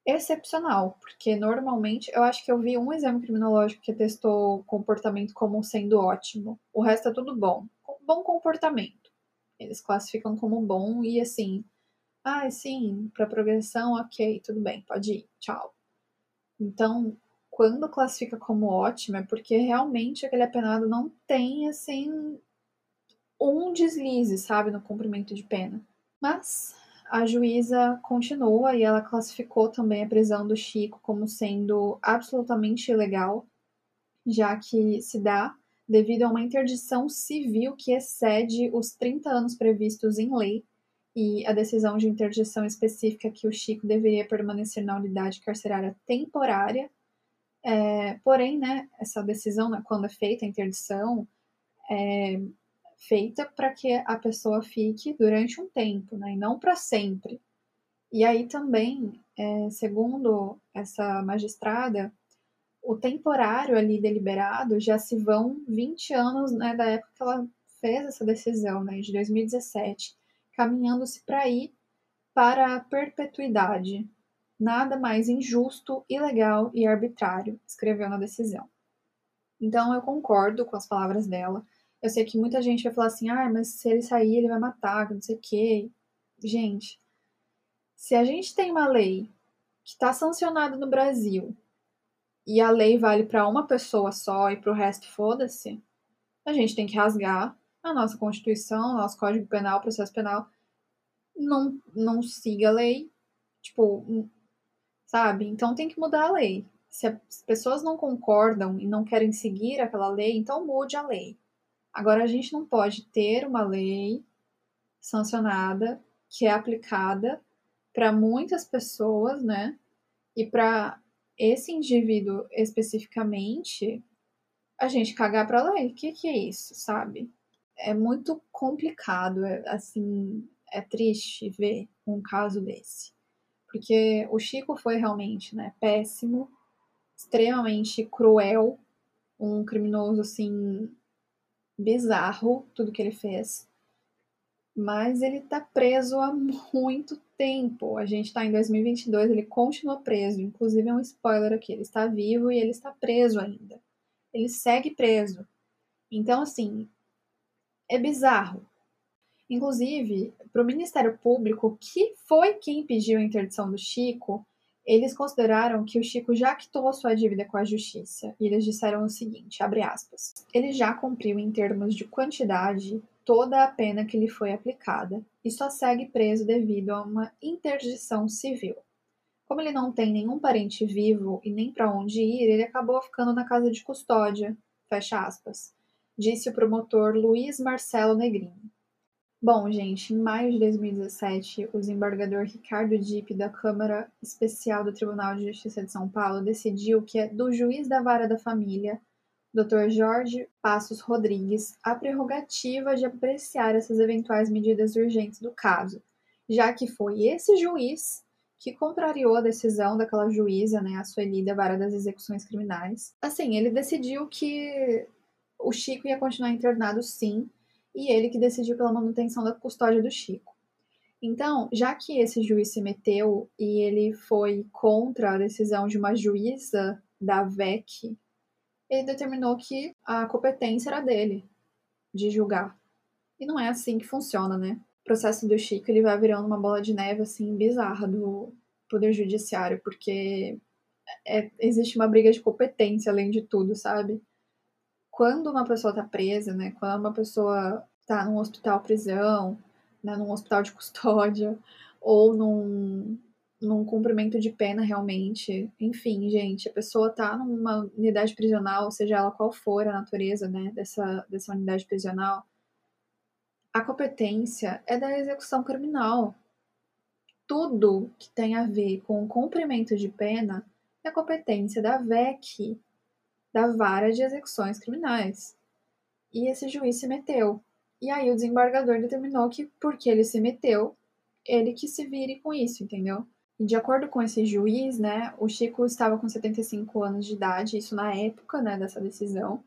excepcional, porque normalmente eu acho que eu vi um exame criminológico que testou comportamento como sendo ótimo, o resto é tudo bom, bom comportamento. Eles classificam como bom e assim, ah, sim, para progressão, ok, tudo bem, pode ir, tchau. Então, quando classifica como ótimo, é porque realmente aquele apenado não tem, assim, um deslize, sabe, no cumprimento de pena. Mas a juíza continua e ela classificou também a prisão do Chico como sendo absolutamente ilegal, já que se dá devido a uma interdição civil que excede os 30 anos previstos em lei e a decisão de interdição específica que o Chico deveria permanecer na unidade carcerária temporária. É, porém, né, essa decisão, né, quando é feita a interdição, é, feita para que a pessoa fique durante um tempo, né, e não para sempre. E aí também, é, segundo essa magistrada, o temporário ali deliberado já se vão 20 anos né, da época que ela fez essa decisão, né, de 2017, caminhando-se para ir para a perpetuidade. Nada mais injusto, ilegal e arbitrário, escreveu na decisão. Então eu concordo com as palavras dela. Eu sei que muita gente vai falar assim, ah, mas se ele sair, ele vai matar, não sei o quê. Gente, se a gente tem uma lei que está sancionada no Brasil e a lei vale para uma pessoa só e para o resto foda-se, a gente tem que rasgar a nossa Constituição, nosso Código Penal, processo penal. Não, não siga a lei, tipo, sabe? Então tem que mudar a lei. Se as pessoas não concordam e não querem seguir aquela lei, então mude a lei. Agora, a gente não pode ter uma lei sancionada que é aplicada para muitas pessoas, né? E para esse indivíduo especificamente, a gente cagar para a lei. O que, que é isso, sabe? É muito complicado, é, assim, é triste ver um caso desse. Porque o Chico foi realmente, né, péssimo, extremamente cruel, um criminoso, assim, bizarro tudo que ele fez. Mas ele tá preso há muito tempo. A gente tá em 2022, ele continua preso. Inclusive, é um spoiler aqui: ele está vivo e ele está preso ainda. Ele segue preso. Então, assim, é bizarro. Inclusive, para o Ministério Público, que foi quem pediu a interdição do Chico, eles consideraram que o Chico já quitou sua dívida com a justiça. E eles disseram o seguinte, abre aspas, ele já cumpriu em termos de quantidade toda a pena que lhe foi aplicada e só segue preso devido a uma interdição civil. Como ele não tem nenhum parente vivo e nem para onde ir, ele acabou ficando na casa de custódia, fecha aspas, disse o promotor Luiz Marcelo Negrini. Bom, gente, em maio de 2017, o desembargador Ricardo Dipp, da Câmara Especial do Tribunal de Justiça de São Paulo, decidiu que é do juiz da vara da família, Dr. Jorge Passos Rodrigues, a prerrogativa de apreciar essas eventuais medidas urgentes do caso, já que foi esse juiz que contrariou a decisão daquela juíza, né, a Sueli da Vara das Execuções Criminais. Assim, ele decidiu que o Chico ia continuar internado sim, e ele que decidiu pela manutenção da custódia do Chico. Então, já que esse juiz se meteu e ele foi contra a decisão de uma juíza da VEC, ele determinou que a competência era dele de julgar. E não é assim que funciona, né? O processo do Chico ele vai virando uma bola de neve assim bizarra do poder judiciário, porque é, existe uma briga de competência além de tudo, sabe? Quando uma pessoa está presa, né, quando uma pessoa está num hospital prisão, né, num hospital de custódia, ou num, num cumprimento de pena realmente, enfim, gente, a pessoa está numa unidade prisional, seja ela qual for a natureza, né, dessa, dessa unidade prisional, a competência é da execução criminal. Tudo que tem a ver com o cumprimento de pena é competência da VEC, da vara de execuções criminais. E esse juiz se meteu. E aí o desembargador determinou que, porque ele se meteu, ele que se vire com isso, entendeu? E de acordo com esse juiz, né, o Chico estava com 75 anos de idade, isso na época, né, dessa decisão,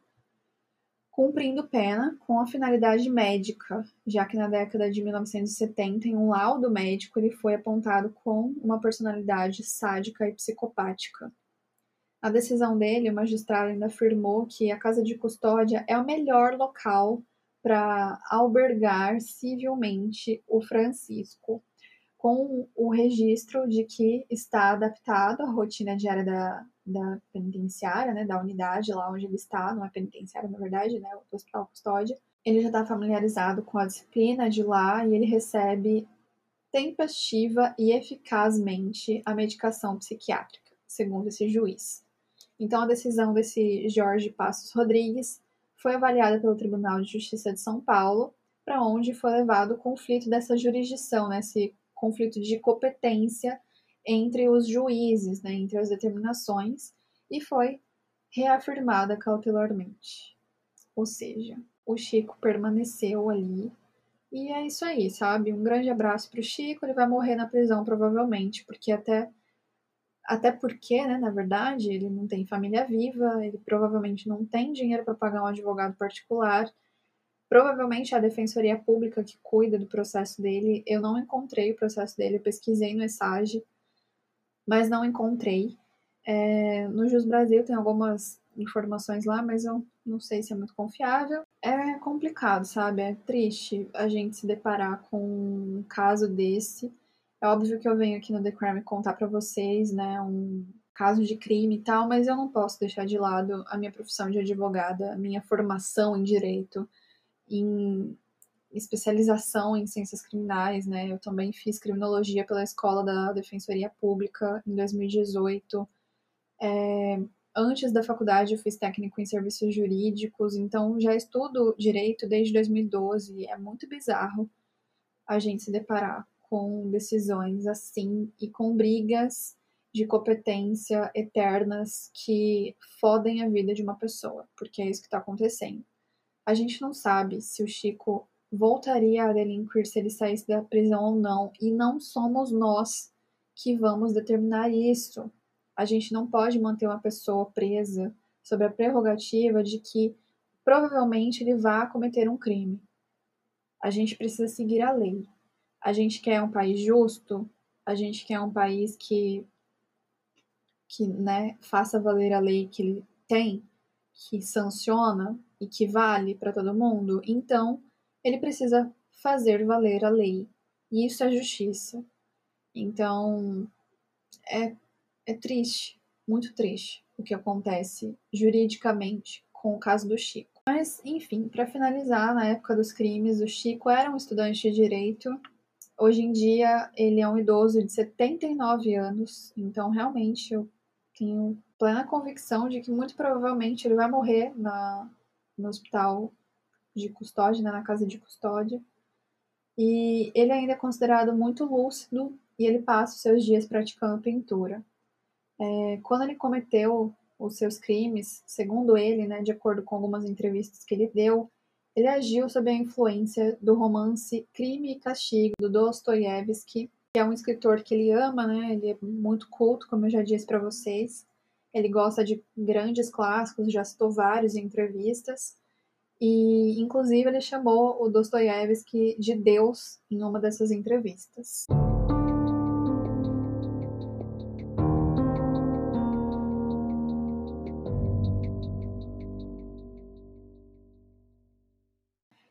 cumprindo pena com a finalidade médica, já que na década de 1970, em um laudo médico, ele foi apontado com uma personalidade sádica e psicopática. A decisão dele, o magistrado ainda afirmou que a casa de custódia é o melhor local para albergar civilmente o Francisco, com o registro de que está adaptado à rotina diária da, da penitenciária, né, da unidade lá onde ele está, não é penitenciária na verdade, né, o hospital custódia. Ele já está familiarizado com a disciplina de lá e ele recebe tempestiva e eficazmente a medicação psiquiátrica, segundo esse juiz. Então, a decisão desse Jorge Passos Rodrigues foi avaliada pelo Tribunal de Justiça de São Paulo, para onde foi levado o conflito dessa jurisdição, né, esse conflito de competência entre os juízes, né, entre as determinações, e foi reafirmada cautelarmente. Ou seja, o Chico permaneceu ali. E é isso aí, sabe? Um grande abraço para o Chico. Ele vai morrer na prisão, provavelmente, porque até até porque, né, na verdade, ele não tem família viva, ele provavelmente não tem dinheiro para pagar um advogado particular. Provavelmente a defensoria pública que cuida do processo dele, eu não encontrei o processo dele, eu pesquisei no ESAGE, mas não encontrei. É, no Jus Brasil tem algumas informações lá, mas eu não sei se é muito confiável. É complicado, sabe? É triste a gente se deparar com um caso desse é óbvio que eu venho aqui no The Crime contar para vocês, né, um caso de crime e tal, mas eu não posso deixar de lado a minha profissão de advogada, a minha formação em direito, em especialização em ciências criminais, né? Eu também fiz criminologia pela Escola da Defensoria Pública em 2018. É, antes da faculdade, eu fiz técnico em serviços jurídicos, então já estudo direito desde 2012. É muito bizarro a gente se deparar com decisões assim e com brigas de competência eternas que fodem a vida de uma pessoa, porque é isso que está acontecendo. A gente não sabe se o Chico voltaria a delinquir se ele saísse da prisão ou não, e não somos nós que vamos determinar isso. A gente não pode manter uma pessoa presa sob a prerrogativa de que provavelmente ele vá cometer um crime. A gente precisa seguir a lei. A gente quer um país justo, a gente quer um país que, que né, faça valer a lei que ele tem, que sanciona e que vale para todo mundo. Então, ele precisa fazer valer a lei. E isso é justiça. Então, é, é triste, muito triste o que acontece juridicamente com o caso do Chico. Mas, enfim, para finalizar, na época dos crimes, o Chico era um estudante de direito. Hoje em dia, ele é um idoso de 79 anos, então realmente eu tenho plena convicção de que muito provavelmente ele vai morrer na, no hospital de custódia, né, na casa de custódia. E ele ainda é considerado muito lúcido e ele passa os seus dias praticando pintura. É, quando ele cometeu os seus crimes, segundo ele, né, de acordo com algumas entrevistas que ele deu, ele agiu sob a influência do romance Crime e Castigo, do Dostoiévski, que é um escritor que ele ama, né, ele é muito culto, como eu já disse para vocês. Ele gosta de grandes clássicos, já citou vários em entrevistas. E, inclusive, ele chamou o Dostoiévski de Deus em uma dessas entrevistas.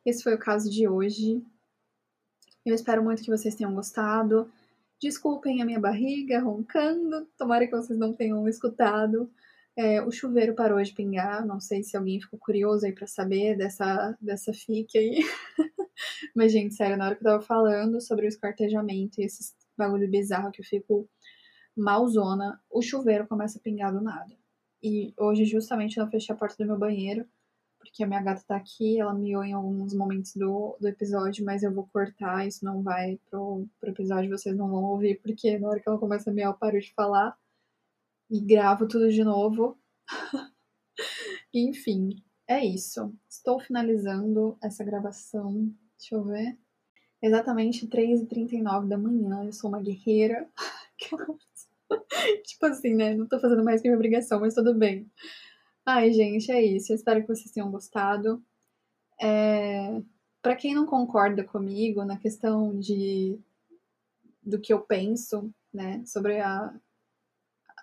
Esse foi o caso de hoje. Eu espero muito que vocês tenham gostado. Desculpem a minha barriga roncando, tomara que vocês não tenham escutado. É, o chuveiro parou de pingar, não sei se alguém ficou curioso aí para saber dessa, dessa fique aí. Mas, gente, sério, na hora que eu tava falando sobre o esquartejamento e esses bagulho bizarro que eu fico malzona, o chuveiro começa a pingar do nada. E hoje, justamente, eu fechei a porta do meu banheiro porque a minha gata tá aqui, ela miou em alguns momentos do, do episódio, mas eu vou cortar, isso não vai pro, pro episódio, vocês não vão ouvir, porque na hora que ela começa a miar, eu paro de falar e gravo tudo de novo. Enfim, é isso. Estou finalizando essa gravação. Deixa eu ver. Exatamente 3h39 da manhã. Eu sou uma guerreira. tipo assim, né? Não tô fazendo mais que minha obrigação, mas tudo bem. Ai, gente, é isso. Eu espero que vocês tenham gostado. É... Para quem não concorda comigo na questão de do que eu penso, né, sobre a,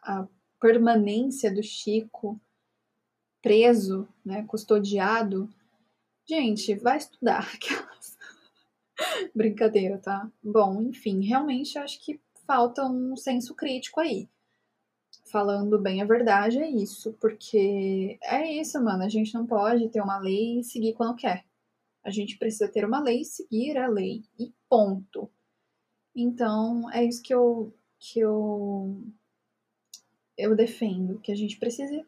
a permanência do Chico preso, né, custodiado, gente, vai estudar. Brincadeira, tá? Bom, enfim, realmente acho que falta um senso crítico aí falando bem a verdade, é isso. Porque é isso, mano. A gente não pode ter uma lei e seguir quando quer. A gente precisa ter uma lei e seguir a lei. E ponto. Então, é isso que eu, que eu, eu defendo. Que a gente precisa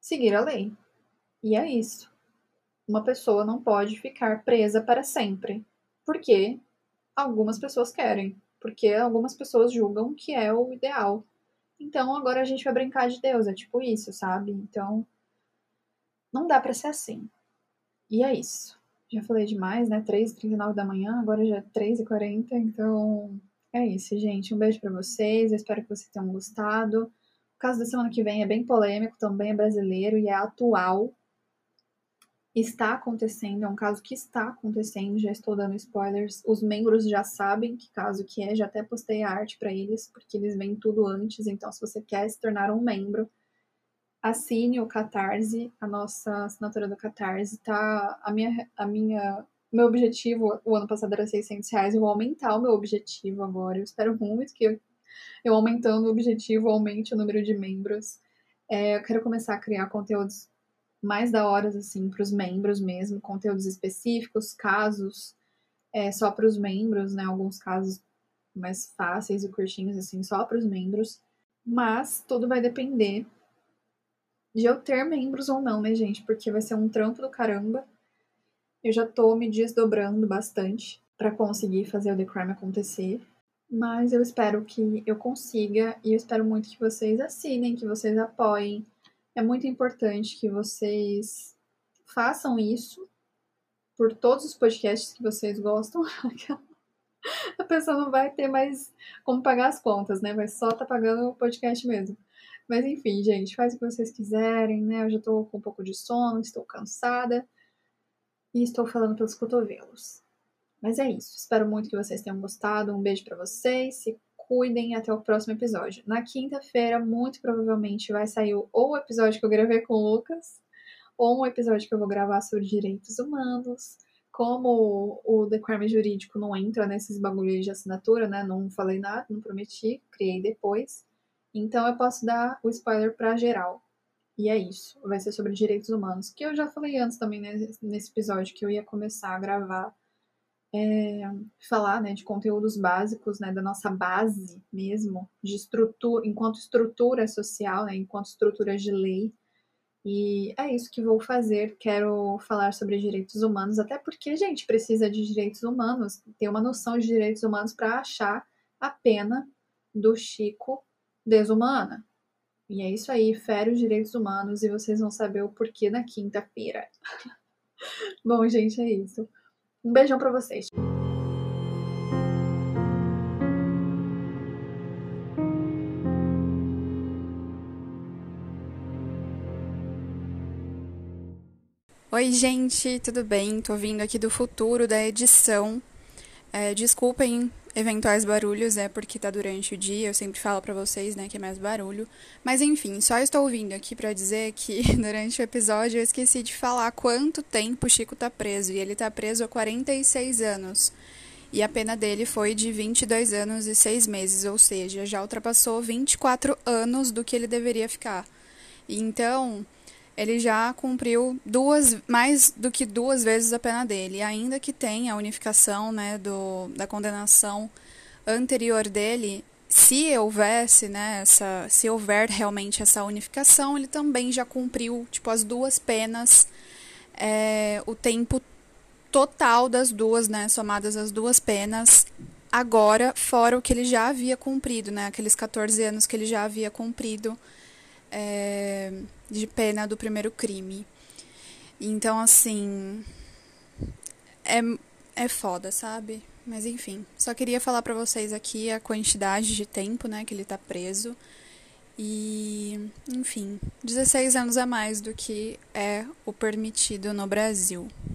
seguir a lei. E é isso. Uma pessoa não pode ficar presa para sempre. Porque algumas pessoas querem. Porque algumas pessoas julgam que é o ideal. Então agora a gente vai brincar de Deus, é tipo isso, sabe? Então não dá para ser assim. E é isso. Já falei demais, né? 3h39 da manhã, agora já é 3h40, então é isso, gente. Um beijo para vocês, eu espero que vocês tenham gostado. O caso da semana que vem é bem polêmico, também é brasileiro e é atual está acontecendo, é um caso que está acontecendo, já estou dando spoilers. Os membros já sabem que caso que é, já até postei a arte para eles, porque eles veem tudo antes, então se você quer se tornar um membro, assine o Catarse, a nossa assinatura do Catarse, tá? A minha, a minha, meu objetivo, o ano passado era 600 reais, eu vou aumentar o meu objetivo agora, eu espero muito que eu, eu aumentando o objetivo aumente o número de membros. É, eu quero começar a criar conteúdos mais da hora, assim, para os membros mesmo, conteúdos específicos, casos é, só para os membros, né? Alguns casos mais fáceis e curtinhos, assim, só para os membros. Mas tudo vai depender de eu ter membros ou não, né, gente? Porque vai ser um trampo do caramba. Eu já tô me desdobrando bastante para conseguir fazer o The Crime acontecer. Mas eu espero que eu consiga e eu espero muito que vocês assinem, que vocês apoiem, é muito importante que vocês façam isso por todos os podcasts que vocês gostam. A pessoa não vai ter mais como pagar as contas, né? Vai só tá pagando o podcast mesmo. Mas enfim, gente, faz o que vocês quiserem, né? Eu já tô com um pouco de sono, estou cansada e estou falando pelos cotovelos. Mas é isso. Espero muito que vocês tenham gostado. Um beijo para vocês. Se cuidem até o próximo episódio. Na quinta-feira, muito provavelmente, vai sair ou o episódio que eu gravei com o Lucas, ou um episódio que eu vou gravar sobre direitos humanos. como o The jurídico não entra nesses bagulhos de assinatura, né? Não falei nada, não prometi, criei depois. Então eu posso dar o spoiler para geral. E é isso. Vai ser sobre direitos humanos, que eu já falei antes também nesse episódio que eu ia começar a gravar, é, falar, né, de conteúdos básicos, né, da nossa base mesmo, de estrutura, enquanto estrutura social, né, enquanto estrutura de lei e é isso que vou fazer. Quero falar sobre direitos humanos, até porque a gente precisa de direitos humanos, ter uma noção de direitos humanos para achar a pena do Chico desumana. E é isso aí, fere os direitos humanos e vocês vão saber o porquê na quinta-feira. Bom, gente, é isso. Um beijão para vocês. Oi, gente, tudo bem? Tô vindo aqui do futuro da edição. É, desculpem eventuais barulhos, é porque tá durante o dia, eu sempre falo para vocês, né, que é mais barulho. Mas enfim, só estou vindo aqui para dizer que durante o episódio eu esqueci de falar quanto tempo o Chico tá preso, e ele tá preso há 46 anos. E a pena dele foi de 22 anos e 6 meses, ou seja, já ultrapassou 24 anos do que ele deveria ficar. Então, ele já cumpriu duas, mais do que duas vezes a pena dele, ainda que tenha a unificação né, do, da condenação anterior dele, se houvesse, né, essa, se houver realmente essa unificação, ele também já cumpriu tipo as duas penas, é, o tempo total das duas, né, somadas as duas penas, agora fora o que ele já havia cumprido, né, aqueles 14 anos que ele já havia cumprido é, de pena do primeiro crime. Então, assim. É, é foda, sabe? Mas enfim, só queria falar para vocês aqui a quantidade de tempo, né, que ele tá preso. E, enfim, 16 anos a mais do que é o permitido no Brasil.